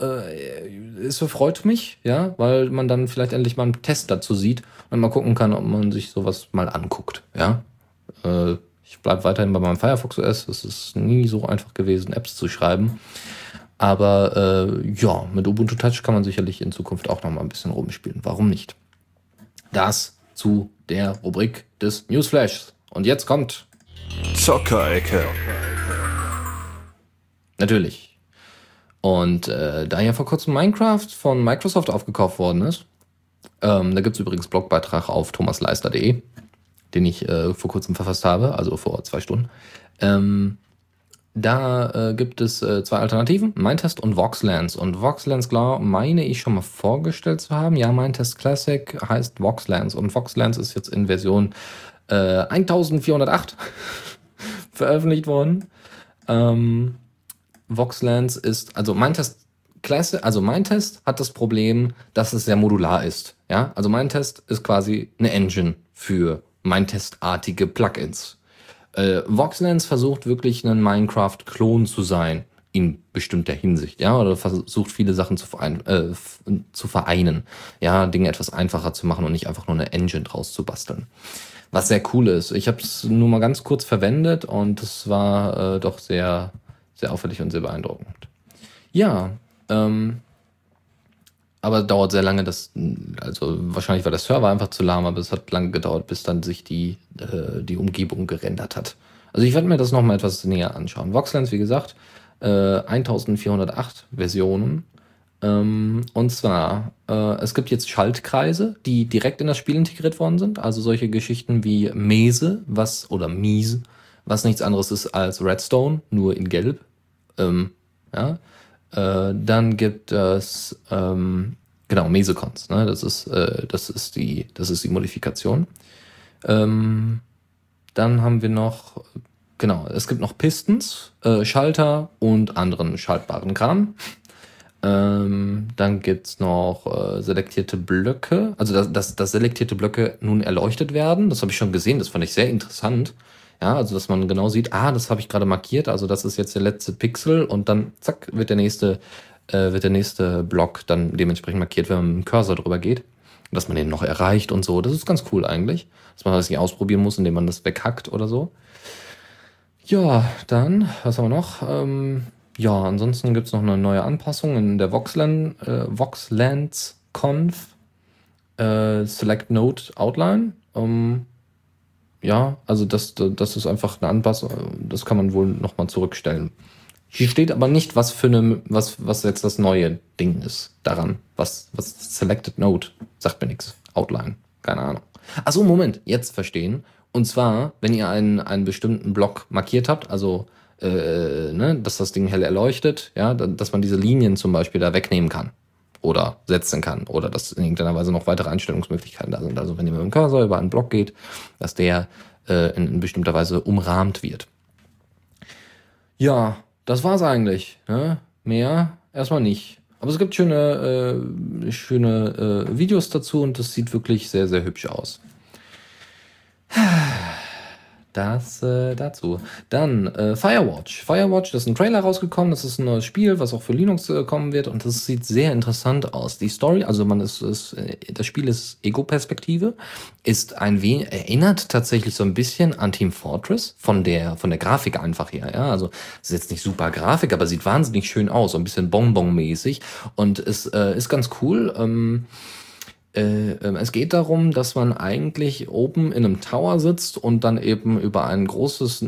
äh, es freut mich, ja, weil man dann vielleicht endlich mal einen Test dazu sieht und mal gucken kann, ob man sich sowas mal anguckt, ja. Äh, ich bleibe weiterhin bei meinem Firefox OS. Es ist nie so einfach gewesen, Apps zu schreiben. Aber äh, ja, mit Ubuntu Touch kann man sicherlich in Zukunft auch noch mal ein bisschen rumspielen. Warum nicht? Das zu der Rubrik des Newsflashs. Und jetzt kommt Zockerecke. Natürlich. Und äh, da ja vor kurzem Minecraft von Microsoft aufgekauft worden ist, ähm, da gibt es übrigens Blogbeitrag auf thomasleister.de, den ich äh, vor kurzem verfasst habe, also vor zwei Stunden. Ähm, da äh, gibt es äh, zwei Alternativen, Mindtest und Voxlands. Und Voxlands, klar, meine ich schon mal vorgestellt zu haben. Ja, Mindtest Classic heißt Voxlands. Und Voxlands ist jetzt in Version äh, 1408 veröffentlicht worden. Ähm, Voxlands ist, also Mindtest Classic, also Mindtest hat das Problem, dass es sehr modular ist. Ja, also Mindtest ist quasi eine Engine für Mindtest-artige Plugins. Äh, Voxlands versucht wirklich ein Minecraft-Klon zu sein in bestimmter Hinsicht, ja, oder versucht viele Sachen zu, verein, äh, zu vereinen, ja, Dinge etwas einfacher zu machen und nicht einfach nur eine Engine draus zu basteln. Was sehr cool ist. Ich habe es nur mal ganz kurz verwendet und es war äh, doch sehr, sehr auffällig und sehr beeindruckend. Ja, ähm, aber dauert sehr lange, das, also wahrscheinlich war der Server einfach zu lahm, aber es hat lange gedauert, bis dann sich die, äh, die Umgebung gerendert hat. Also ich werde mir das nochmal etwas näher anschauen. Voxlands, wie gesagt, äh, 1408 Versionen. Ähm, und zwar, äh, es gibt jetzt Schaltkreise, die direkt in das Spiel integriert worden sind. Also solche Geschichten wie Mese, was, oder Miese, was nichts anderes ist als Redstone, nur in Gelb. Ähm, ja. Äh, dann gibt es ähm, genau Mesecons. Ne? Das ist äh, das ist die das ist die Modifikation. Ähm, dann haben wir noch genau es gibt noch Pistons, äh, Schalter und anderen schaltbaren Kram. Ähm, dann gibt's noch äh, selektierte Blöcke, also dass, dass, dass selektierte Blöcke nun erleuchtet werden. Das habe ich schon gesehen, das fand ich sehr interessant. Ja, also dass man genau sieht, ah, das habe ich gerade markiert, also das ist jetzt der letzte Pixel und dann zack wird der nächste äh, wird der nächste Block dann dementsprechend markiert, wenn man mit dem Cursor drüber geht, dass man den noch erreicht und so. Das ist ganz cool eigentlich, dass man das nicht ausprobieren muss, indem man das weghackt oder so. Ja, dann, was haben wir noch? Ähm, ja, ansonsten gibt's noch eine neue Anpassung in der Voxland, äh, Voxlands Conf äh, Select Node Outline. Ähm, ja, also das, das ist einfach eine Anpassung, das kann man wohl nochmal zurückstellen. Hier steht aber nicht, was für eine, was, was jetzt das neue Ding ist daran. Was, was Selected Node sagt mir nichts. Outline, keine Ahnung. Achso, Moment, jetzt verstehen. Und zwar, wenn ihr einen, einen bestimmten Block markiert habt, also äh, ne, dass das Ding hell erleuchtet, ja, dass man diese Linien zum Beispiel da wegnehmen kann oder setzen kann oder dass in irgendeiner Weise noch weitere Einstellungsmöglichkeiten da sind. Also wenn ihr mit dem Cursor über einen Block geht, dass der äh, in, in bestimmter Weise umrahmt wird. Ja, das war's eigentlich. Ne? Mehr erstmal nicht. Aber es gibt schöne, äh, schöne äh, Videos dazu und das sieht wirklich sehr, sehr hübsch aus. Das äh, dazu. Dann äh, Firewatch. Firewatch, das ist ein Trailer rausgekommen. Das ist ein neues Spiel, was auch für Linux äh, kommen wird. Und das sieht sehr interessant aus. Die Story, also man ist, ist äh, das Spiel ist Ego-Perspektive, ist ein wenig, erinnert tatsächlich so ein bisschen an Team Fortress von der, von der Grafik einfach her. Ja, also ist jetzt nicht super Grafik, aber sieht wahnsinnig schön aus, so ein bisschen Bonbon-mäßig. Und es äh, ist ganz cool. Ähm, äh, ähm, es geht darum, dass man eigentlich oben in einem Tower sitzt und dann eben über ein großes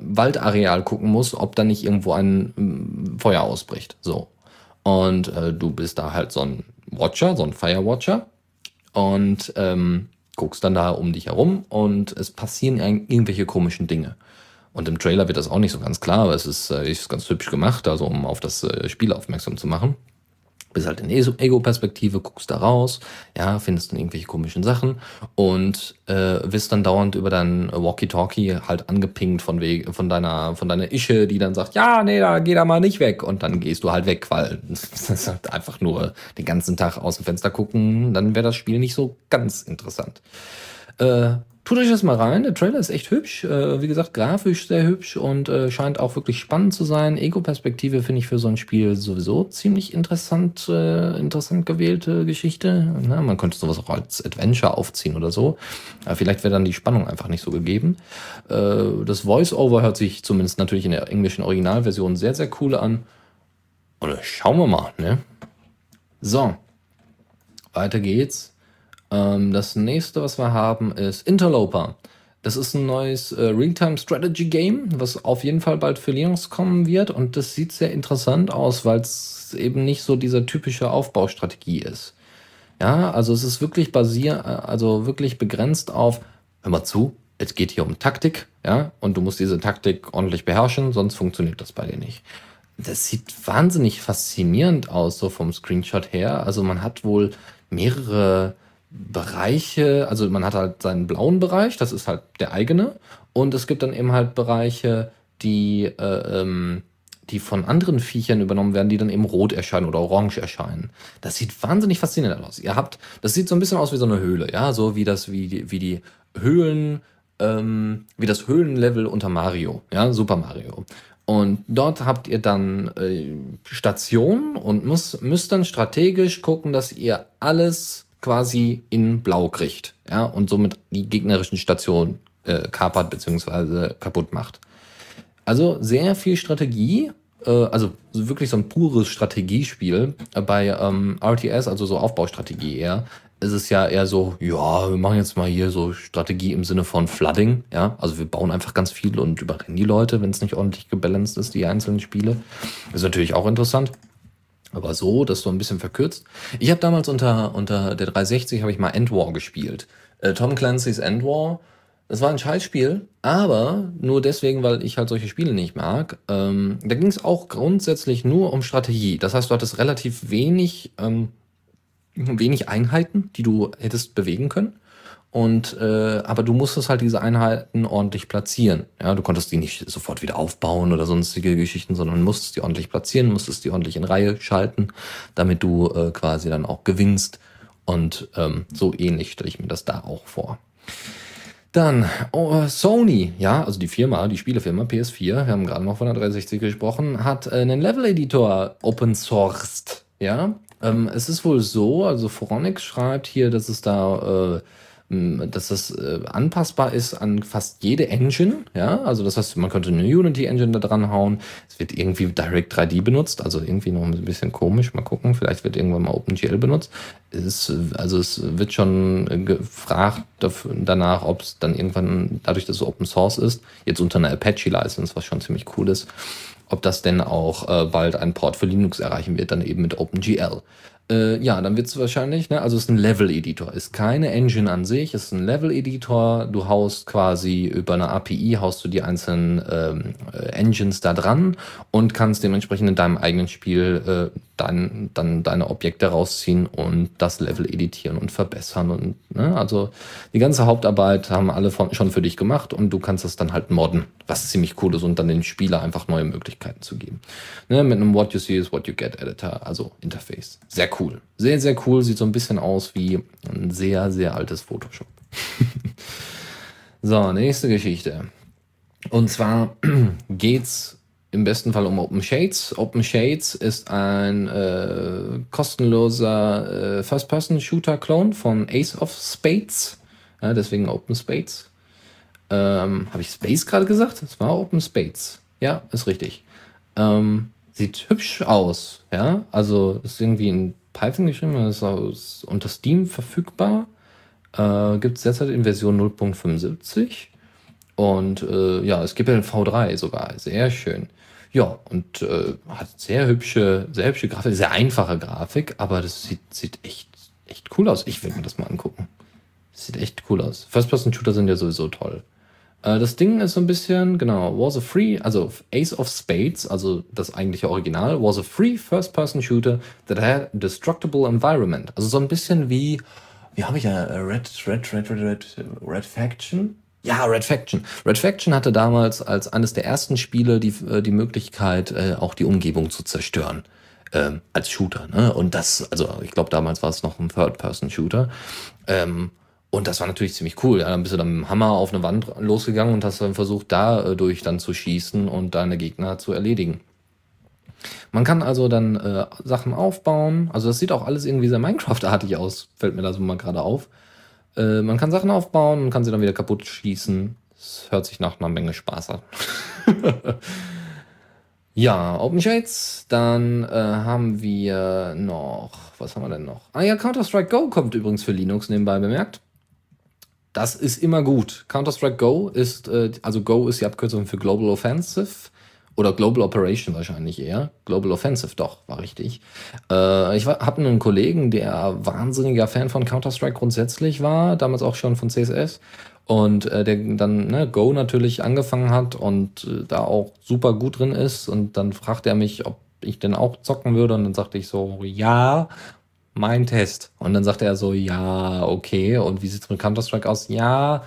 Waldareal gucken muss, ob da nicht irgendwo ein Feuer ausbricht. So. Und äh, du bist da halt so ein Watcher, so ein Firewatcher und ähm, guckst dann da um dich herum und es passieren irgendwelche komischen Dinge. Und im Trailer wird das auch nicht so ganz klar, aber es ist, äh, ist ganz hübsch gemacht, also um auf das äh, Spiel aufmerksam zu machen bist halt in Ego-Perspektive, guckst da raus, ja, findest dann irgendwelche komischen Sachen und äh, wirst dann dauernd über dein Walkie-Talkie halt angepinkt von, Wege, von deiner von deiner Ische, die dann sagt, ja, nee, da geh da mal nicht weg und dann gehst du halt weg, weil das ist halt einfach nur den ganzen Tag aus dem Fenster gucken, dann wäre das Spiel nicht so ganz interessant. Äh, Tut euch das mal rein. Der Trailer ist echt hübsch. Äh, wie gesagt, grafisch sehr hübsch und äh, scheint auch wirklich spannend zu sein. Ego-Perspektive finde ich für so ein Spiel sowieso ziemlich interessant, äh, interessant gewählte Geschichte. Na, man könnte sowas auch als Adventure aufziehen oder so. Aber vielleicht wäre dann die Spannung einfach nicht so gegeben. Äh, das Voice-Over hört sich zumindest natürlich in der englischen Originalversion sehr, sehr cool an. Und schauen wir mal, ne? So. Weiter geht's. Ähm, das nächste, was wir haben, ist Interloper. Das ist ein neues äh, Real-Time Strategy Game, was auf jeden Fall bald für Linux kommen wird. Und das sieht sehr interessant aus, weil es eben nicht so dieser typische Aufbaustrategie ist. Ja, also es ist wirklich basiert, äh, also wirklich begrenzt auf, hör mal zu, es geht hier um Taktik, ja, und du musst diese Taktik ordentlich beherrschen, sonst funktioniert das bei dir nicht. Das sieht wahnsinnig faszinierend aus, so vom Screenshot her. Also man hat wohl mehrere Bereiche, also man hat halt seinen blauen Bereich, das ist halt der eigene. Und es gibt dann eben halt Bereiche, die, äh, ähm, die von anderen Viechern übernommen werden, die dann eben rot erscheinen oder orange erscheinen. Das sieht wahnsinnig faszinierend aus. Ihr habt, das sieht so ein bisschen aus wie so eine Höhle, ja, so wie das, wie die, wie die Höhlen, ähm, wie das Höhlenlevel unter Mario, ja, Super Mario. Und dort habt ihr dann äh, Stationen und muss, müsst dann strategisch gucken, dass ihr alles quasi in Blau kriegt, ja, und somit die gegnerischen Stationen äh, kapert bzw. kaputt macht. Also sehr viel Strategie, äh, also wirklich so ein pures Strategiespiel. Bei ähm, RTS, also so Aufbaustrategie eher, ist es ja eher so, ja, wir machen jetzt mal hier so Strategie im Sinne von Flooding, ja, also wir bauen einfach ganz viel und überrennen die Leute, wenn es nicht ordentlich gebalanced ist, die einzelnen Spiele. Ist natürlich auch interessant. Aber so, das so ein bisschen verkürzt. Ich habe damals unter, unter der 360 habe ich mal Endwar gespielt. Äh, Tom Clancy's Endwar. Das war ein Scheißspiel, aber nur deswegen, weil ich halt solche Spiele nicht mag. Ähm, da ging es auch grundsätzlich nur um Strategie. Das heißt, du hattest relativ wenig, ähm, wenig Einheiten, die du hättest bewegen können. Und äh, aber du musstest halt diese Einheiten ordentlich platzieren. Ja, du konntest die nicht sofort wieder aufbauen oder sonstige Geschichten, sondern musstest die ordentlich platzieren, musstest die ordentlich in Reihe schalten, damit du äh, quasi dann auch gewinnst. Und ähm, so ähnlich stelle ich mir das da auch vor. Dann oh, Sony, ja, also die Firma, die Spielefirma PS4, wir haben gerade noch von der 360 gesprochen, hat äh, einen Level-Editor open sourced. Ja, ähm, es ist wohl so, also Foronix schreibt hier, dass es da äh, dass das äh, anpassbar ist an fast jede Engine. Ja, also das heißt, man könnte eine Unity Engine da dran hauen. Es wird irgendwie Direct 3D benutzt, also irgendwie noch ein bisschen komisch. Mal gucken, vielleicht wird irgendwann mal OpenGL benutzt. Es, also es wird schon gefragt dafür, danach, ob es dann irgendwann, dadurch, dass es Open Source ist, jetzt unter einer Apache License, was schon ziemlich cool ist, ob das denn auch äh, bald einen Port für Linux erreichen wird, dann eben mit OpenGL. Äh, ja, dann wird es wahrscheinlich, ne, also es ist ein Level-Editor, ist keine Engine an sich, ist ein Level-Editor. Du haust quasi über eine API, haust du die einzelnen ähm, äh, Engines da dran und kannst dementsprechend in deinem eigenen Spiel äh, dein, dann deine Objekte rausziehen und das Level editieren und verbessern. Und ne, also die ganze Hauptarbeit haben alle von, schon für dich gemacht und du kannst das dann halt modden, was ziemlich cool ist und dann den Spieler einfach neue Möglichkeiten zu geben. Ne, mit einem What You See is What You Get Editor, also Interface. Sehr cool. Sehr, sehr cool. Sieht so ein bisschen aus wie ein sehr, sehr altes Photoshop. so, nächste Geschichte. Und zwar geht's im besten Fall um Open Shades. Open Shades ist ein äh, kostenloser äh, First-Person-Shooter-Clone von Ace of Spades. Ja, deswegen Open Spades. Ähm, Habe ich Space gerade gesagt? Das war Open Spades. Ja, ist richtig. Ähm, sieht hübsch aus. Ja, also ist irgendwie in Python geschrieben, ist aus, unter Steam verfügbar. Äh, Gibt es derzeit in Version 0.75. Und äh, ja, es gibt ja den V3 sogar. Sehr schön. Ja, und äh, hat sehr hübsche, sehr hübsche Grafik, sehr einfache Grafik, aber das sieht, sieht echt, echt cool aus. Ich will mir das mal angucken. Das sieht echt cool aus. First-Person-Shooter sind ja sowieso toll. Äh, das Ding ist so ein bisschen, genau, was a free, also Ace of Spades, also das eigentliche Original, was a free First-Person-Shooter that had a destructible environment. Also so ein bisschen wie, wie habe ich ja, Red, Red, Red, Red, Red, Red Faction? Ja, Red Faction. Red Faction hatte damals als eines der ersten Spiele die, äh, die Möglichkeit, äh, auch die Umgebung zu zerstören. Ähm, als Shooter. Ne? Und das, also ich glaube, damals war es noch ein Third-Person-Shooter. Ähm, Und das war natürlich ziemlich cool. Ja, dann bist du dann mit dem Hammer auf eine Wand losgegangen und hast dann versucht, dadurch dann zu schießen und deine Gegner zu erledigen. Man kann also dann äh, Sachen aufbauen. Also das sieht auch alles irgendwie sehr Minecraft-artig aus, fällt mir da so mal gerade auf. Äh, man kann Sachen aufbauen und kann sie dann wieder kaputt schießen. Das hört sich nach einer Menge Spaß an. ja, Open Shades. Dann äh, haben wir noch, was haben wir denn noch? Ah ja, Counter-Strike Go kommt übrigens für Linux nebenbei bemerkt. Das ist immer gut. Counter-Strike Go ist, äh, also Go ist die Abkürzung für Global Offensive. Oder Global Operation wahrscheinlich eher. Global Offensive, doch, war richtig. Äh, ich habe einen Kollegen, der wahnsinniger Fan von Counter-Strike grundsätzlich war, damals auch schon von CSS. Und äh, der dann ne, Go natürlich angefangen hat und äh, da auch super gut drin ist. Und dann fragte er mich, ob ich denn auch zocken würde. Und dann sagte ich so, ja, mein Test. Und dann sagte er so, ja, okay. Und wie sieht's mit Counter-Strike aus? Ja,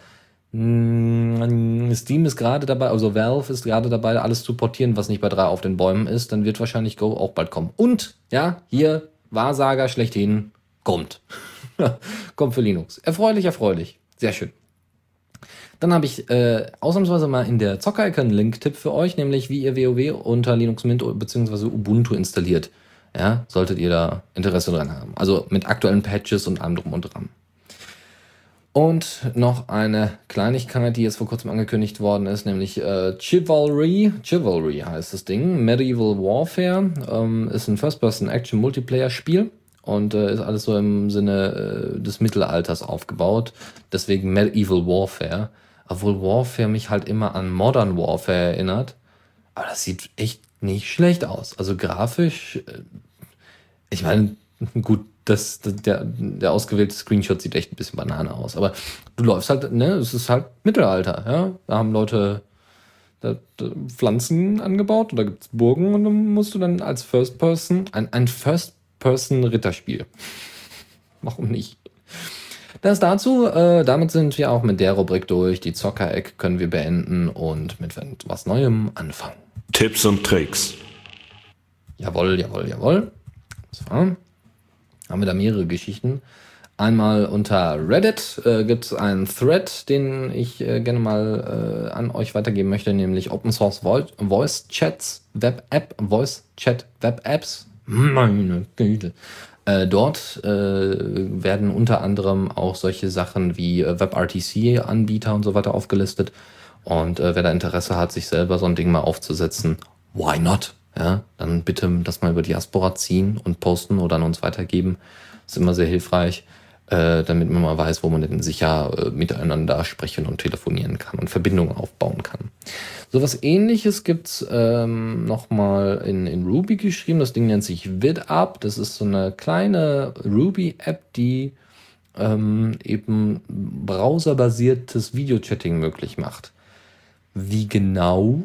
Steam ist gerade dabei, also Valve ist gerade dabei, alles zu portieren, was nicht bei drei auf den Bäumen ist. Dann wird wahrscheinlich Go auch bald kommen. Und, ja, hier, Wahrsager schlechthin, kommt. kommt für Linux. Erfreulich, erfreulich. Sehr schön. Dann habe ich äh, ausnahmsweise mal in der Zocker-Ecke einen Link-Tipp für euch, nämlich wie ihr WoW unter Linux Mint bzw. Ubuntu installiert. Ja, solltet ihr da Interesse dran haben. Also mit aktuellen Patches und allem drum und dran. Und noch eine Kleinigkeit, die jetzt vor kurzem angekündigt worden ist, nämlich äh, Chivalry. Chivalry heißt das Ding. Medieval Warfare ähm, ist ein First-Person-Action-Multiplayer-Spiel und äh, ist alles so im Sinne äh, des Mittelalters aufgebaut. Deswegen Medieval Warfare. Obwohl Warfare mich halt immer an Modern Warfare erinnert. Aber das sieht echt nicht schlecht aus. Also grafisch, äh, ich meine, gut, das, das, der, der ausgewählte Screenshot sieht echt ein bisschen Banane aus. Aber du läufst halt, ne, es ist halt Mittelalter, ja. Da haben Leute da, da Pflanzen angebaut und da gibt es Burgen und dann musst du dann als First Person, ein, ein First Person Ritterspiel. Warum nicht? Das dazu, äh, damit sind wir auch mit der Rubrik durch. Die Zockereck können wir beenden und mit was Neuem anfangen. Tipps und Tricks. Jawohl, jawohl, jawohl. So haben wir da mehrere Geschichten. Einmal unter Reddit äh, gibt es einen Thread, den ich äh, gerne mal äh, an euch weitergeben möchte, nämlich Open Source Voice Chats, Web App, Voice Chat Web Apps. Meine Güte. Äh, dort äh, werden unter anderem auch solche Sachen wie äh, WebRTC-Anbieter und so weiter aufgelistet. Und wer da Interesse hat, sich selber so ein Ding mal aufzusetzen, why not? Ja, dann bitte das mal über Diaspora ziehen und posten oder an uns weitergeben. Ist immer sehr hilfreich, äh, damit man mal weiß, wo man denn sicher äh, miteinander sprechen und telefonieren kann und Verbindungen aufbauen kann. So was ähnliches gibt's ähm, nochmal in, in Ruby geschrieben. Das Ding nennt sich VidUp. Das ist so eine kleine Ruby-App, die ähm, eben browserbasiertes Videochatting möglich macht. Wie genau,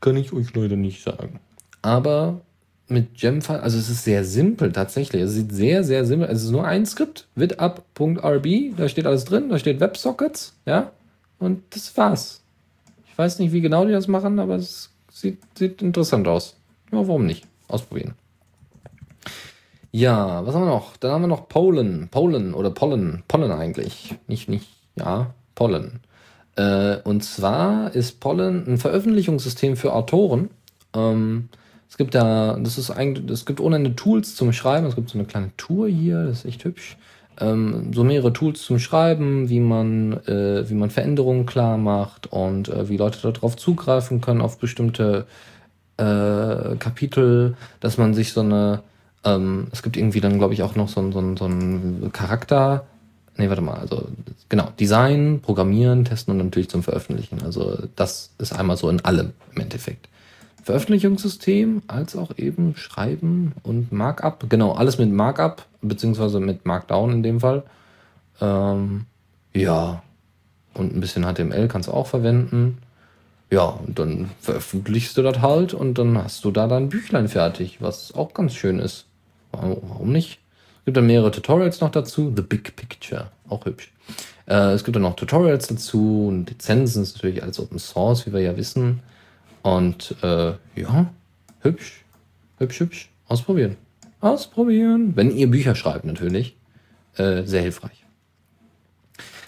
kann ich euch leider nicht sagen aber mit Gemfile, also es ist sehr simpel tatsächlich. Es sieht sehr, sehr simpel. Es ist nur ein Skript, vidup.rb, da steht alles drin, da steht WebSockets, ja, und das war's. Ich weiß nicht, wie genau die das machen, aber es sieht, sieht interessant aus. Ja, warum nicht? Ausprobieren. Ja, was haben wir noch? Dann haben wir noch Polen. Polen oder Pollen. Pollen eigentlich. Nicht, nicht, ja, Pollen. Äh, und zwar ist Pollen ein Veröffentlichungssystem für Autoren. Ähm, es gibt da, das ist eigentlich, es gibt ohne Ende Tools zum Schreiben. Es gibt so eine kleine Tour hier, das ist echt hübsch. Ähm, so mehrere Tools zum Schreiben, wie man, äh, wie man Veränderungen klar macht und äh, wie Leute darauf zugreifen können, auf bestimmte äh, Kapitel, dass man sich so eine, ähm, es gibt irgendwie dann, glaube ich, auch noch so, so, so einen Charakter, nee, warte mal, also genau, Design, Programmieren, Testen und natürlich zum Veröffentlichen. Also das ist einmal so in allem im Endeffekt. Veröffentlichungssystem als auch eben Schreiben und Markup. Genau, alles mit Markup, beziehungsweise mit Markdown in dem Fall. Ähm, ja, und ein bisschen HTML kannst du auch verwenden. Ja, und dann veröffentlichst du das halt und dann hast du da dein Büchlein fertig, was auch ganz schön ist. Warum nicht? Es gibt dann mehrere Tutorials noch dazu. The Big Picture, auch hübsch. Äh, es gibt dann noch Tutorials dazu und Lizenzen ist natürlich alles Open Source, wie wir ja wissen. Und äh, ja, hübsch, hübsch, hübsch. Ausprobieren. Ausprobieren. Wenn ihr Bücher schreibt, natürlich. Äh, sehr hilfreich.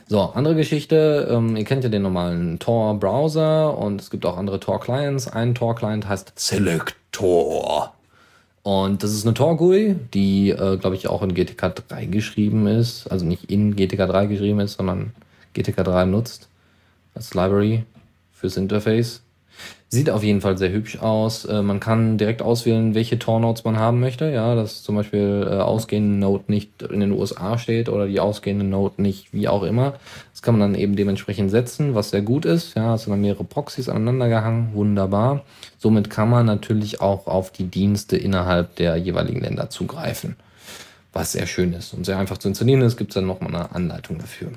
So, andere Geschichte. Ähm, ihr kennt ja den normalen Tor-Browser und es gibt auch andere Tor-Clients. Ein Tor-Client heißt Selector. Und das ist eine Tor-GUI, die, äh, glaube ich, auch in GTK 3 geschrieben ist. Also nicht in GTK 3 geschrieben ist, sondern GTK 3 nutzt als Library fürs Interface. Sieht auf jeden Fall sehr hübsch aus. Äh, man kann direkt auswählen, welche Tor-Nodes man haben möchte. Ja, dass zum Beispiel äh, ausgehende Node nicht in den USA steht oder die ausgehende Node nicht, wie auch immer. Das kann man dann eben dementsprechend setzen, was sehr gut ist. Ja, es sind dann mehrere Proxys aneinander gehangen. Wunderbar. Somit kann man natürlich auch auf die Dienste innerhalb der jeweiligen Länder zugreifen. Was sehr schön ist und sehr einfach zu installieren ist, gibt es dann nochmal eine Anleitung dafür.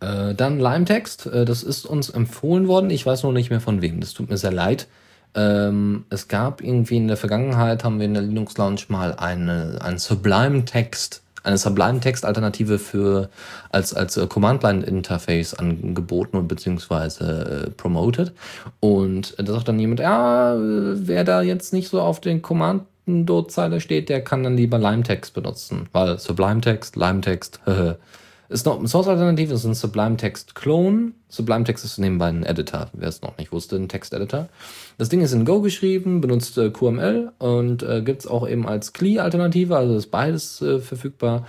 Äh, dann Limetext, äh, das ist uns empfohlen worden. Ich weiß noch nicht mehr von wem. Das tut mir sehr leid. Ähm, es gab irgendwie in der Vergangenheit, haben wir in der Linux Lounge mal eine, einen Sublime Text, eine Sublime Text Alternative für, als, als äh, Command Line Interface angeboten und beziehungsweise äh, promoted. Und da sagt dann jemand, ja, wer da jetzt nicht so auf den Command Zeile steht, der kann dann lieber Limetext benutzen, weil Sublime Text, Limetext, Ist noch eine Source-Alternative, ist ein Sublime-Text-Clone. Sublime-Text ist nebenbei ein Editor, wer es noch nicht wusste, ein Text-Editor. Das Ding ist in Go geschrieben, benutzt äh, QML und äh, gibt es auch eben als CLI-Alternative, also ist beides äh, verfügbar.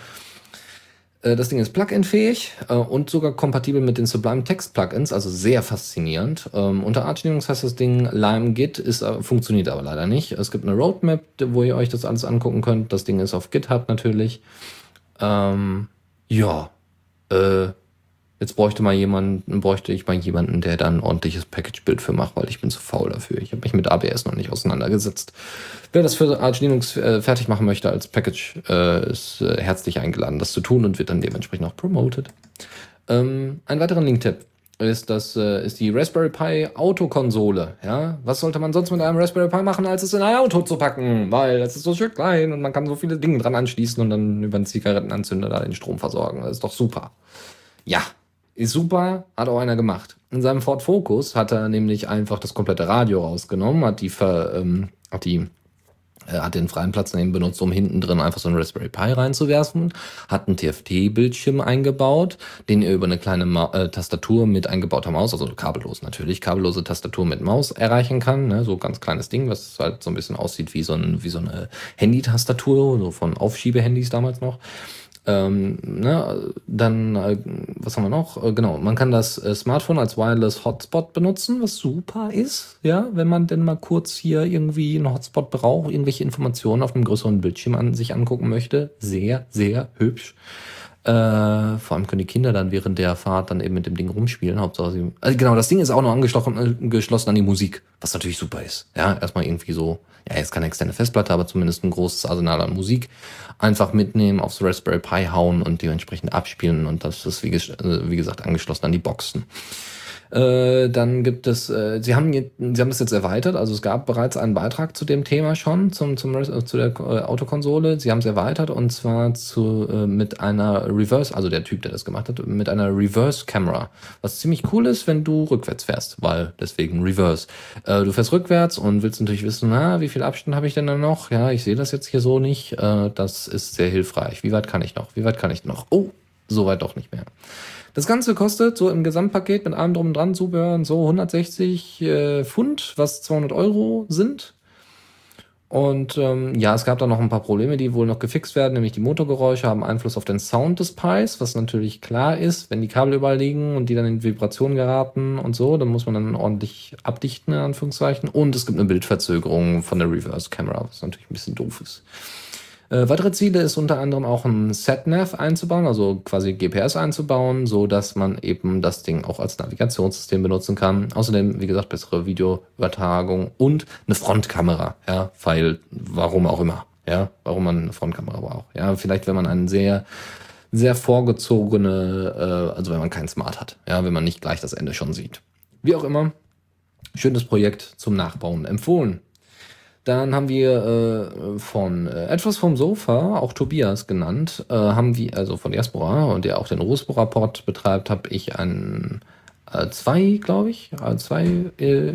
Äh, das Ding ist Plugin-fähig äh, und sogar kompatibel mit den Sublime Text Plugins, also sehr faszinierend. Ähm, unter Arch Linux heißt das Ding Lime Git, ist, äh, funktioniert aber leider nicht. Es gibt eine Roadmap, wo ihr euch das alles angucken könnt. Das Ding ist auf GitHub natürlich. Ähm, ja, äh, jetzt bräuchte mal jemanden, bräuchte ich mal jemanden, der dann ein ordentliches Package-Bild für macht, weil ich bin zu faul dafür. Ich habe mich mit ABS noch nicht auseinandergesetzt. Wer das für Arch Linux äh, fertig machen möchte als Package, äh, ist äh, herzlich eingeladen, das zu tun und wird dann dementsprechend auch promoted. Ähm, ein weiterer Link-Tipp ist das äh, ist die Raspberry Pi Autokonsole. Ja, was sollte man sonst mit einem Raspberry Pi machen, als es in ein Auto zu packen? Weil es ist so schön klein und man kann so viele Dinge dran anschließen und dann über einen Zigarettenanzünder da den Strom versorgen. Das ist doch super. Ja, ist super, hat auch einer gemacht. In seinem Ford Focus hat er nämlich einfach das komplette Radio rausgenommen, hat die, ver, ähm, hat die hat den freien Platz daneben benutzt, um hinten drin einfach so ein Raspberry Pi reinzuwerfen, hat einen TFT-Bildschirm eingebaut, den er über eine kleine Ma äh, Tastatur mit eingebauter Maus, also kabellos natürlich, kabellose Tastatur mit Maus erreichen kann, ne? so ganz kleines Ding, was halt so ein bisschen aussieht wie so, ein, wie so eine Handy-Tastatur, so von Aufschiebehandys damals noch. Ähm, ne, dann, äh, was haben wir noch? Äh, genau, man kann das äh, Smartphone als Wireless Hotspot benutzen, was super ist, ja, wenn man denn mal kurz hier irgendwie einen Hotspot braucht, irgendwelche Informationen auf einem größeren Bildschirm an sich angucken möchte. Sehr, sehr hübsch. Äh, vor allem können die Kinder dann während der Fahrt dann eben mit dem Ding rumspielen. Hauptsache sie, also genau, das Ding ist auch noch angeschlossen, an die Musik, was natürlich super ist. Ja, erstmal irgendwie so, ja, jetzt keine externe Festplatte, aber zumindest ein großes Arsenal an Musik einfach mitnehmen, aufs Raspberry Pi hauen und dementsprechend abspielen und das ist wie, äh, wie gesagt angeschlossen an die Boxen. Äh, dann gibt es, äh, Sie haben sie haben das jetzt erweitert, also es gab bereits einen Beitrag zu dem Thema schon, zum, zum äh, zu der äh, Autokonsole. Sie haben es erweitert und zwar zu äh, mit einer Reverse, also der Typ, der das gemacht hat, mit einer Reverse Camera, was ziemlich cool ist, wenn du rückwärts fährst, weil deswegen Reverse. Äh, du fährst rückwärts und willst natürlich wissen, na, wie viel Abstand habe ich denn dann noch? Ja, ich sehe das jetzt hier so nicht. Das ist sehr hilfreich. Wie weit kann ich noch? Wie weit kann ich noch? Oh, so weit doch nicht mehr. Das Ganze kostet so im Gesamtpaket mit allem drum und dran, Zubehör so 160 äh, Pfund, was 200 Euro sind. Und ähm, ja, es gab da noch ein paar Probleme, die wohl noch gefixt werden, nämlich die Motorgeräusche haben Einfluss auf den Sound des Pies, was natürlich klar ist, wenn die Kabel überall liegen und die dann in Vibration geraten und so, dann muss man dann ordentlich abdichten, in Anführungszeichen. Und es gibt eine Bildverzögerung von der Reverse Camera, was natürlich ein bisschen doof ist. Äh, weitere Ziele ist unter anderem auch ein SatNav einzubauen, also quasi GPS einzubauen, so dass man eben das Ding auch als Navigationssystem benutzen kann. Außerdem, wie gesagt, bessere Videoübertragung und eine Frontkamera, ja, weil, warum auch immer, ja, warum man eine Frontkamera braucht. Ja, vielleicht, wenn man einen sehr, sehr vorgezogene, äh, also wenn man keinen Smart hat, ja, wenn man nicht gleich das Ende schon sieht. Wie auch immer, schönes Projekt zum Nachbauen empfohlen. Dann haben wir äh, von äh, etwas vom Sofa, auch Tobias genannt, äh, haben wir, also von Diaspora und der auch den Ruhesport betreibt, habe ich ein äh, zwei, glaube ich, äh, zwei, äh,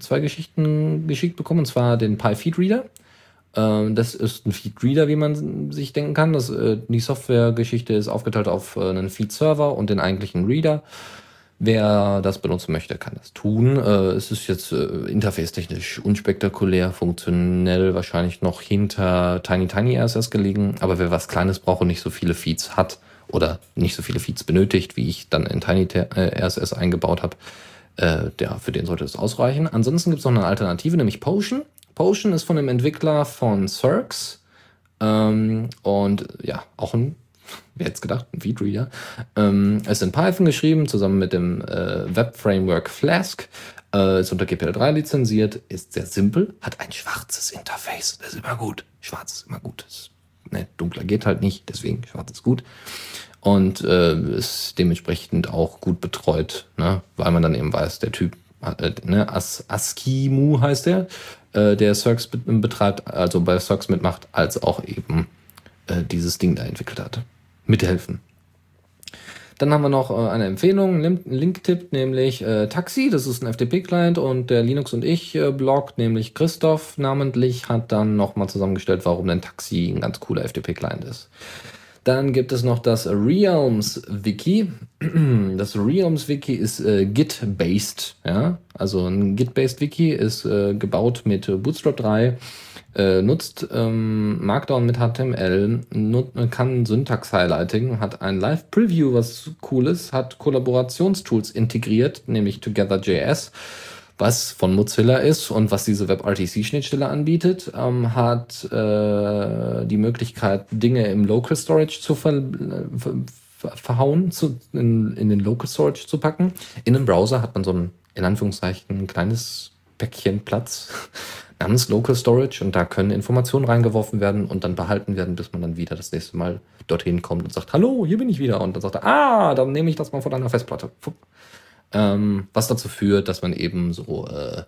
zwei Geschichten geschickt bekommen, und zwar den Pi Feed Reader Ähm, das ist ein Feed-Reader, wie man sich denken kann. Das, die Softwaregeschichte ist aufgeteilt auf einen Feed-Server und den eigentlichen Reader. Wer das benutzen möchte, kann das tun. Äh, es ist jetzt äh, interface-technisch unspektakulär, funktionell wahrscheinlich noch hinter Tiny Tiny RSS gelegen. Aber wer was Kleines braucht und nicht so viele Feeds hat oder nicht so viele Feeds benötigt, wie ich dann in Tiny äh, RSS eingebaut habe, der, für den sollte es ausreichen. Ansonsten gibt es noch eine Alternative, nämlich Potion. Potion ist von dem Entwickler von Cirx ähm, und ja, auch ein, wer hätte gedacht, ein Feedreader. Ähm, ist in Python geschrieben, zusammen mit dem äh, Web-Framework Flask. Äh, ist unter GPL3 lizenziert, ist sehr simpel, hat ein schwarzes Interface. Das ist immer gut. Schwarz ist immer gut. Ist, ne, dunkler geht halt nicht, deswegen schwarz ist gut. Und äh, ist dementsprechend auch gut betreut, ne? weil man dann eben weiß, der Typ, äh, ne, As Askimu heißt der, äh, der Cirx betreibt, also bei Cirx mitmacht, als auch eben äh, dieses Ding da entwickelt hat. Mithelfen. Dann haben wir noch äh, eine Empfehlung, einen Link-Tipp, nämlich äh, Taxi, das ist ein FTP-Client und der Linux und ich äh, Blog, nämlich Christoph namentlich, hat dann nochmal zusammengestellt, warum denn Taxi ein ganz cooler FTP-Client ist. Dann gibt es noch das Realms Wiki. Das Realms Wiki ist äh, Git-based. Ja? Also ein Git-based Wiki ist äh, gebaut mit Bootstrap 3, äh, nutzt ähm, Markdown mit HTML, kann Syntax-Highlighting, hat ein Live-Preview, was cool ist, hat Kollaborationstools integriert, nämlich Together.js was von Mozilla ist und was diese WebRTC-Schnittstelle anbietet, ähm, hat äh, die Möglichkeit, Dinge im Local Storage zu ver ver verhauen, zu, in, in den Local Storage zu packen. In einem Browser hat man so ein, in Anführungszeichen, ein kleines Päckchen Platz namens Local Storage und da können Informationen reingeworfen werden und dann behalten werden, bis man dann wieder das nächste Mal dorthin kommt und sagt, hallo, hier bin ich wieder. Und dann sagt er, ah, dann nehme ich das mal von deiner Festplatte. Ähm, was dazu führt, dass man eben so, äh,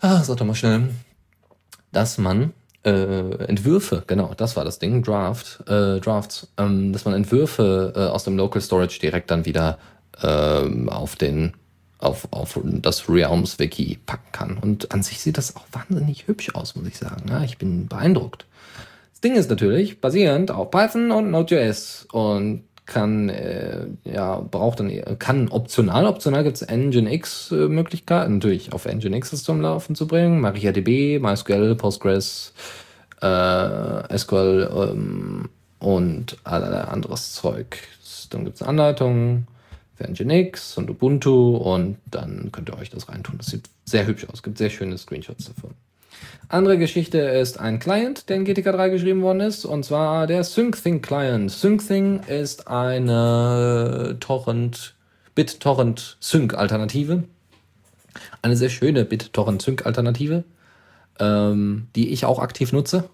ah, sag doch mal schnell, dass man äh, Entwürfe, genau, das war das Ding, Draft, äh, Drafts, ähm, dass man Entwürfe äh, aus dem Local Storage direkt dann wieder äh, auf den auf, auf das Realms Wiki packen kann. Und an sich sieht das auch wahnsinnig hübsch aus, muss ich sagen. Ja, ich bin beeindruckt. Das Ding ist natürlich basierend auf Python und Node.js und kann, äh, ja, braucht dann, kann optional, optional gibt es Nginx äh, natürlich auf Nginx es zum Laufen zu bringen, MariaDB, MySQL, Postgres, äh, SQL ähm, und allerlei anderes Zeug. Dann gibt es Anleitungen für Nginx und Ubuntu und dann könnt ihr euch das reintun. Das sieht sehr hübsch aus, gibt sehr schöne Screenshots davon. Andere Geschichte ist ein Client, der in GTK 3 geschrieben worden ist, und zwar der SyncThing Client. SyncThing ist eine Torrent, BitTorrent Sync Alternative. Eine sehr schöne BitTorrent Sync Alternative, ähm, die ich auch aktiv nutze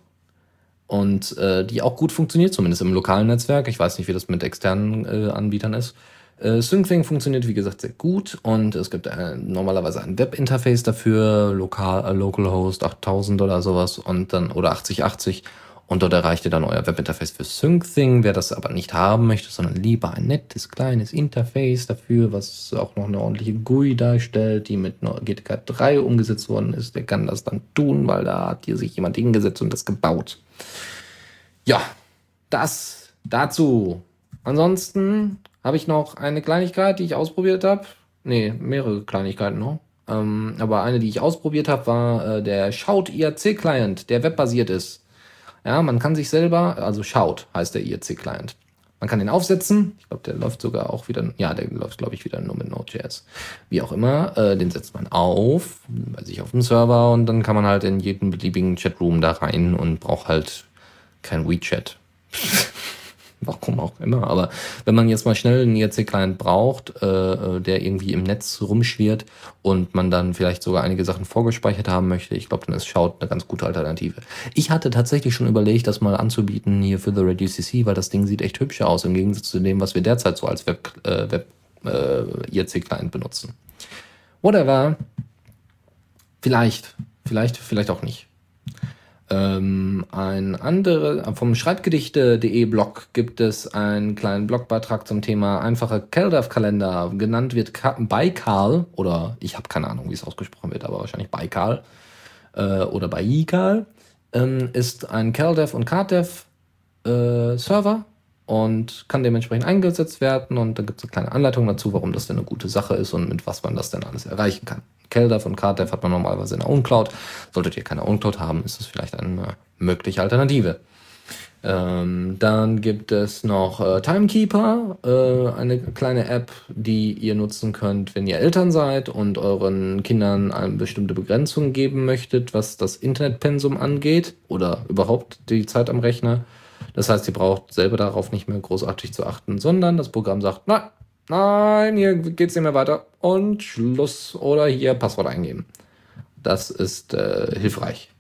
und äh, die auch gut funktioniert, zumindest im lokalen Netzwerk. Ich weiß nicht, wie das mit externen äh, Anbietern ist. Äh, SyncThing funktioniert, wie gesagt, sehr gut und es gibt äh, normalerweise ein Webinterface dafür, lokal, äh, Localhost 8000 oder sowas und dann, oder 8080 und dort erreicht ihr dann euer Webinterface für SyncThing. Wer das aber nicht haben möchte, sondern lieber ein nettes kleines Interface dafür, was auch noch eine ordentliche GUI darstellt, die mit GTK 3 umgesetzt worden ist, der kann das dann tun, weil da hat hier sich jemand hingesetzt und das gebaut. Ja, das dazu. Ansonsten habe ich noch eine Kleinigkeit, die ich ausprobiert habe. Nee, mehrere Kleinigkeiten noch. Ähm, aber eine, die ich ausprobiert habe, war äh, der Shout IRC Client, der webbasiert ist. Ja, man kann sich selber, also Shout heißt der IRC Client. Man kann den aufsetzen. Ich glaube, der läuft sogar auch wieder, ja, der läuft, glaube ich, wieder nur mit Node.js. Wie auch immer, äh, den setzt man auf, bei sich auf dem Server und dann kann man halt in jeden beliebigen Chatroom da rein und braucht halt kein WeChat. warum auch immer. Aber wenn man jetzt mal schnell einen IRC-Client braucht, äh, äh, der irgendwie im Netz rumschwirrt und man dann vielleicht sogar einige Sachen vorgespeichert haben möchte, ich glaube, dann ist Shout eine ganz gute Alternative. Ich hatte tatsächlich schon überlegt, das mal anzubieten hier für The Radio CC, weil das Ding sieht echt hübsch aus, im Gegensatz zu dem, was wir derzeit so als Web, äh, Web äh, IRC-Client benutzen. Whatever. Vielleicht. Vielleicht, vielleicht auch nicht. Ähm, ein anderer, vom Schreibgedichte.de Blog gibt es einen kleinen Blogbeitrag zum Thema einfache Keldav-Kalender. Genannt wird Ka Baikal, oder ich habe keine Ahnung, wie es ausgesprochen wird, aber wahrscheinlich Baikal äh, oder Baikal. ähm, ist ein CalDev und CardDev äh, Server und kann dementsprechend eingesetzt werden. Und da gibt es eine kleine Anleitung dazu, warum das denn eine gute Sache ist und mit was man das denn alles erreichen kann. CalDev und CardDev hat man normalerweise in der OwnCloud. Solltet ihr keine OwnCloud haben, ist das vielleicht eine mögliche Alternative. Ähm, dann gibt es noch äh, Timekeeper, äh, eine kleine App, die ihr nutzen könnt, wenn ihr Eltern seid und euren Kindern eine bestimmte Begrenzung geben möchtet, was das Internetpensum angeht oder überhaupt die Zeit am Rechner. Das heißt, ihr braucht selber darauf nicht mehr großartig zu achten, sondern das Programm sagt, nein, nein, hier geht's nicht mehr weiter und Schluss oder hier Passwort eingeben. Das ist äh, hilfreich.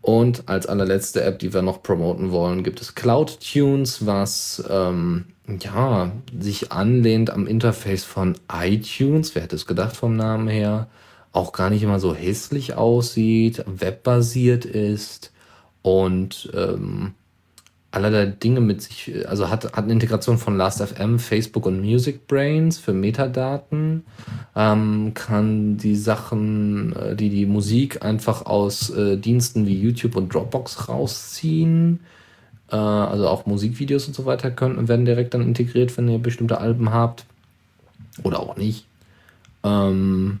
Und als allerletzte App, die wir noch promoten wollen, gibt es Cloud Tunes, was ähm, ja sich anlehnt am Interface von iTunes. Wer hätte es gedacht vom Namen her? Auch gar nicht immer so hässlich aussieht, webbasiert ist und ähm, allerlei Dinge mit sich, also hat, hat eine Integration von Last.fm, Facebook und Music Brains für Metadaten, ähm, kann die Sachen, äh, die die Musik einfach aus äh, Diensten wie YouTube und Dropbox rausziehen. Äh, also auch Musikvideos und so weiter können, werden direkt dann integriert, wenn ihr bestimmte Alben habt. Oder auch nicht. Ähm,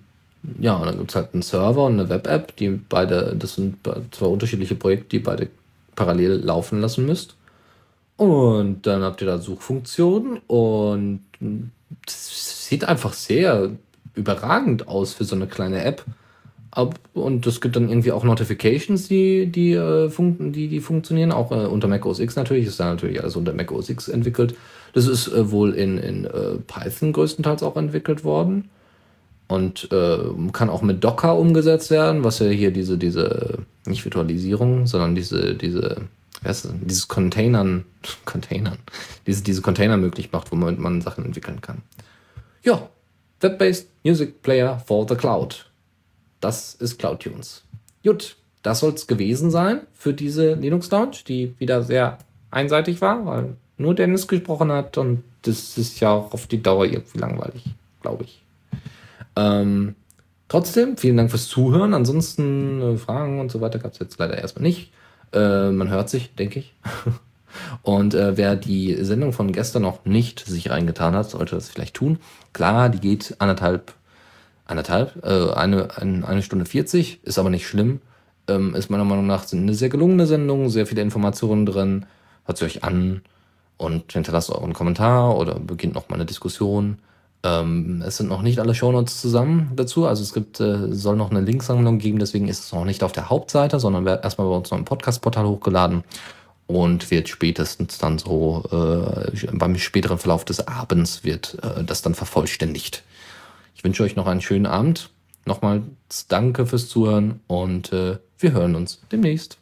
ja, und dann gibt es halt einen Server und eine Web-App, die beide, das sind zwei unterschiedliche Projekte, die beide parallel laufen lassen müsst. Und dann habt ihr da Suchfunktionen und es sieht einfach sehr überragend aus für so eine kleine App. Und es gibt dann irgendwie auch Notifications, die, die, äh, die, die funktionieren, auch äh, unter Mac OS X natürlich. Ist da natürlich alles unter Mac OS X entwickelt. Das ist äh, wohl in, in Python größtenteils auch entwickelt worden. Und äh, kann auch mit Docker umgesetzt werden, was ja hier diese, diese, nicht Virtualisierung, sondern diese, diese weißt du, dieses Containern, Containern, diese, diese Container möglich macht, womit man Sachen entwickeln kann. Ja, Web-based Music Player for the Cloud. Das ist CloudTunes. Gut, das soll es gewesen sein für diese Linux Lounge, die wieder sehr einseitig war, weil nur Dennis gesprochen hat und das ist ja auch auf die Dauer irgendwie langweilig, glaube ich. Ähm, trotzdem, vielen Dank fürs Zuhören. Ansonsten äh, Fragen und so weiter gab es jetzt leider erstmal nicht. Äh, man hört sich, denke ich. Und äh, wer die Sendung von gestern noch nicht sich reingetan hat, sollte das vielleicht tun. Klar, die geht anderthalb, anderthalb, äh, eine, eine, eine Stunde 40, ist aber nicht schlimm. Ähm, ist meiner Meinung nach eine sehr gelungene Sendung, sehr viele Informationen drin. Hört sie euch an und hinterlasst euren Kommentar oder beginnt noch mal eine Diskussion. Ähm, es sind noch nicht alle Shownotes zusammen dazu. Also es gibt, äh, soll noch eine Linksammlung geben, deswegen ist es noch nicht auf der Hauptseite, sondern wird erstmal bei uns noch im Podcast-Portal hochgeladen und wird spätestens dann so äh, beim späteren Verlauf des Abends wird äh, das dann vervollständigt. Ich wünsche euch noch einen schönen Abend. Nochmals danke fürs Zuhören und äh, wir hören uns demnächst.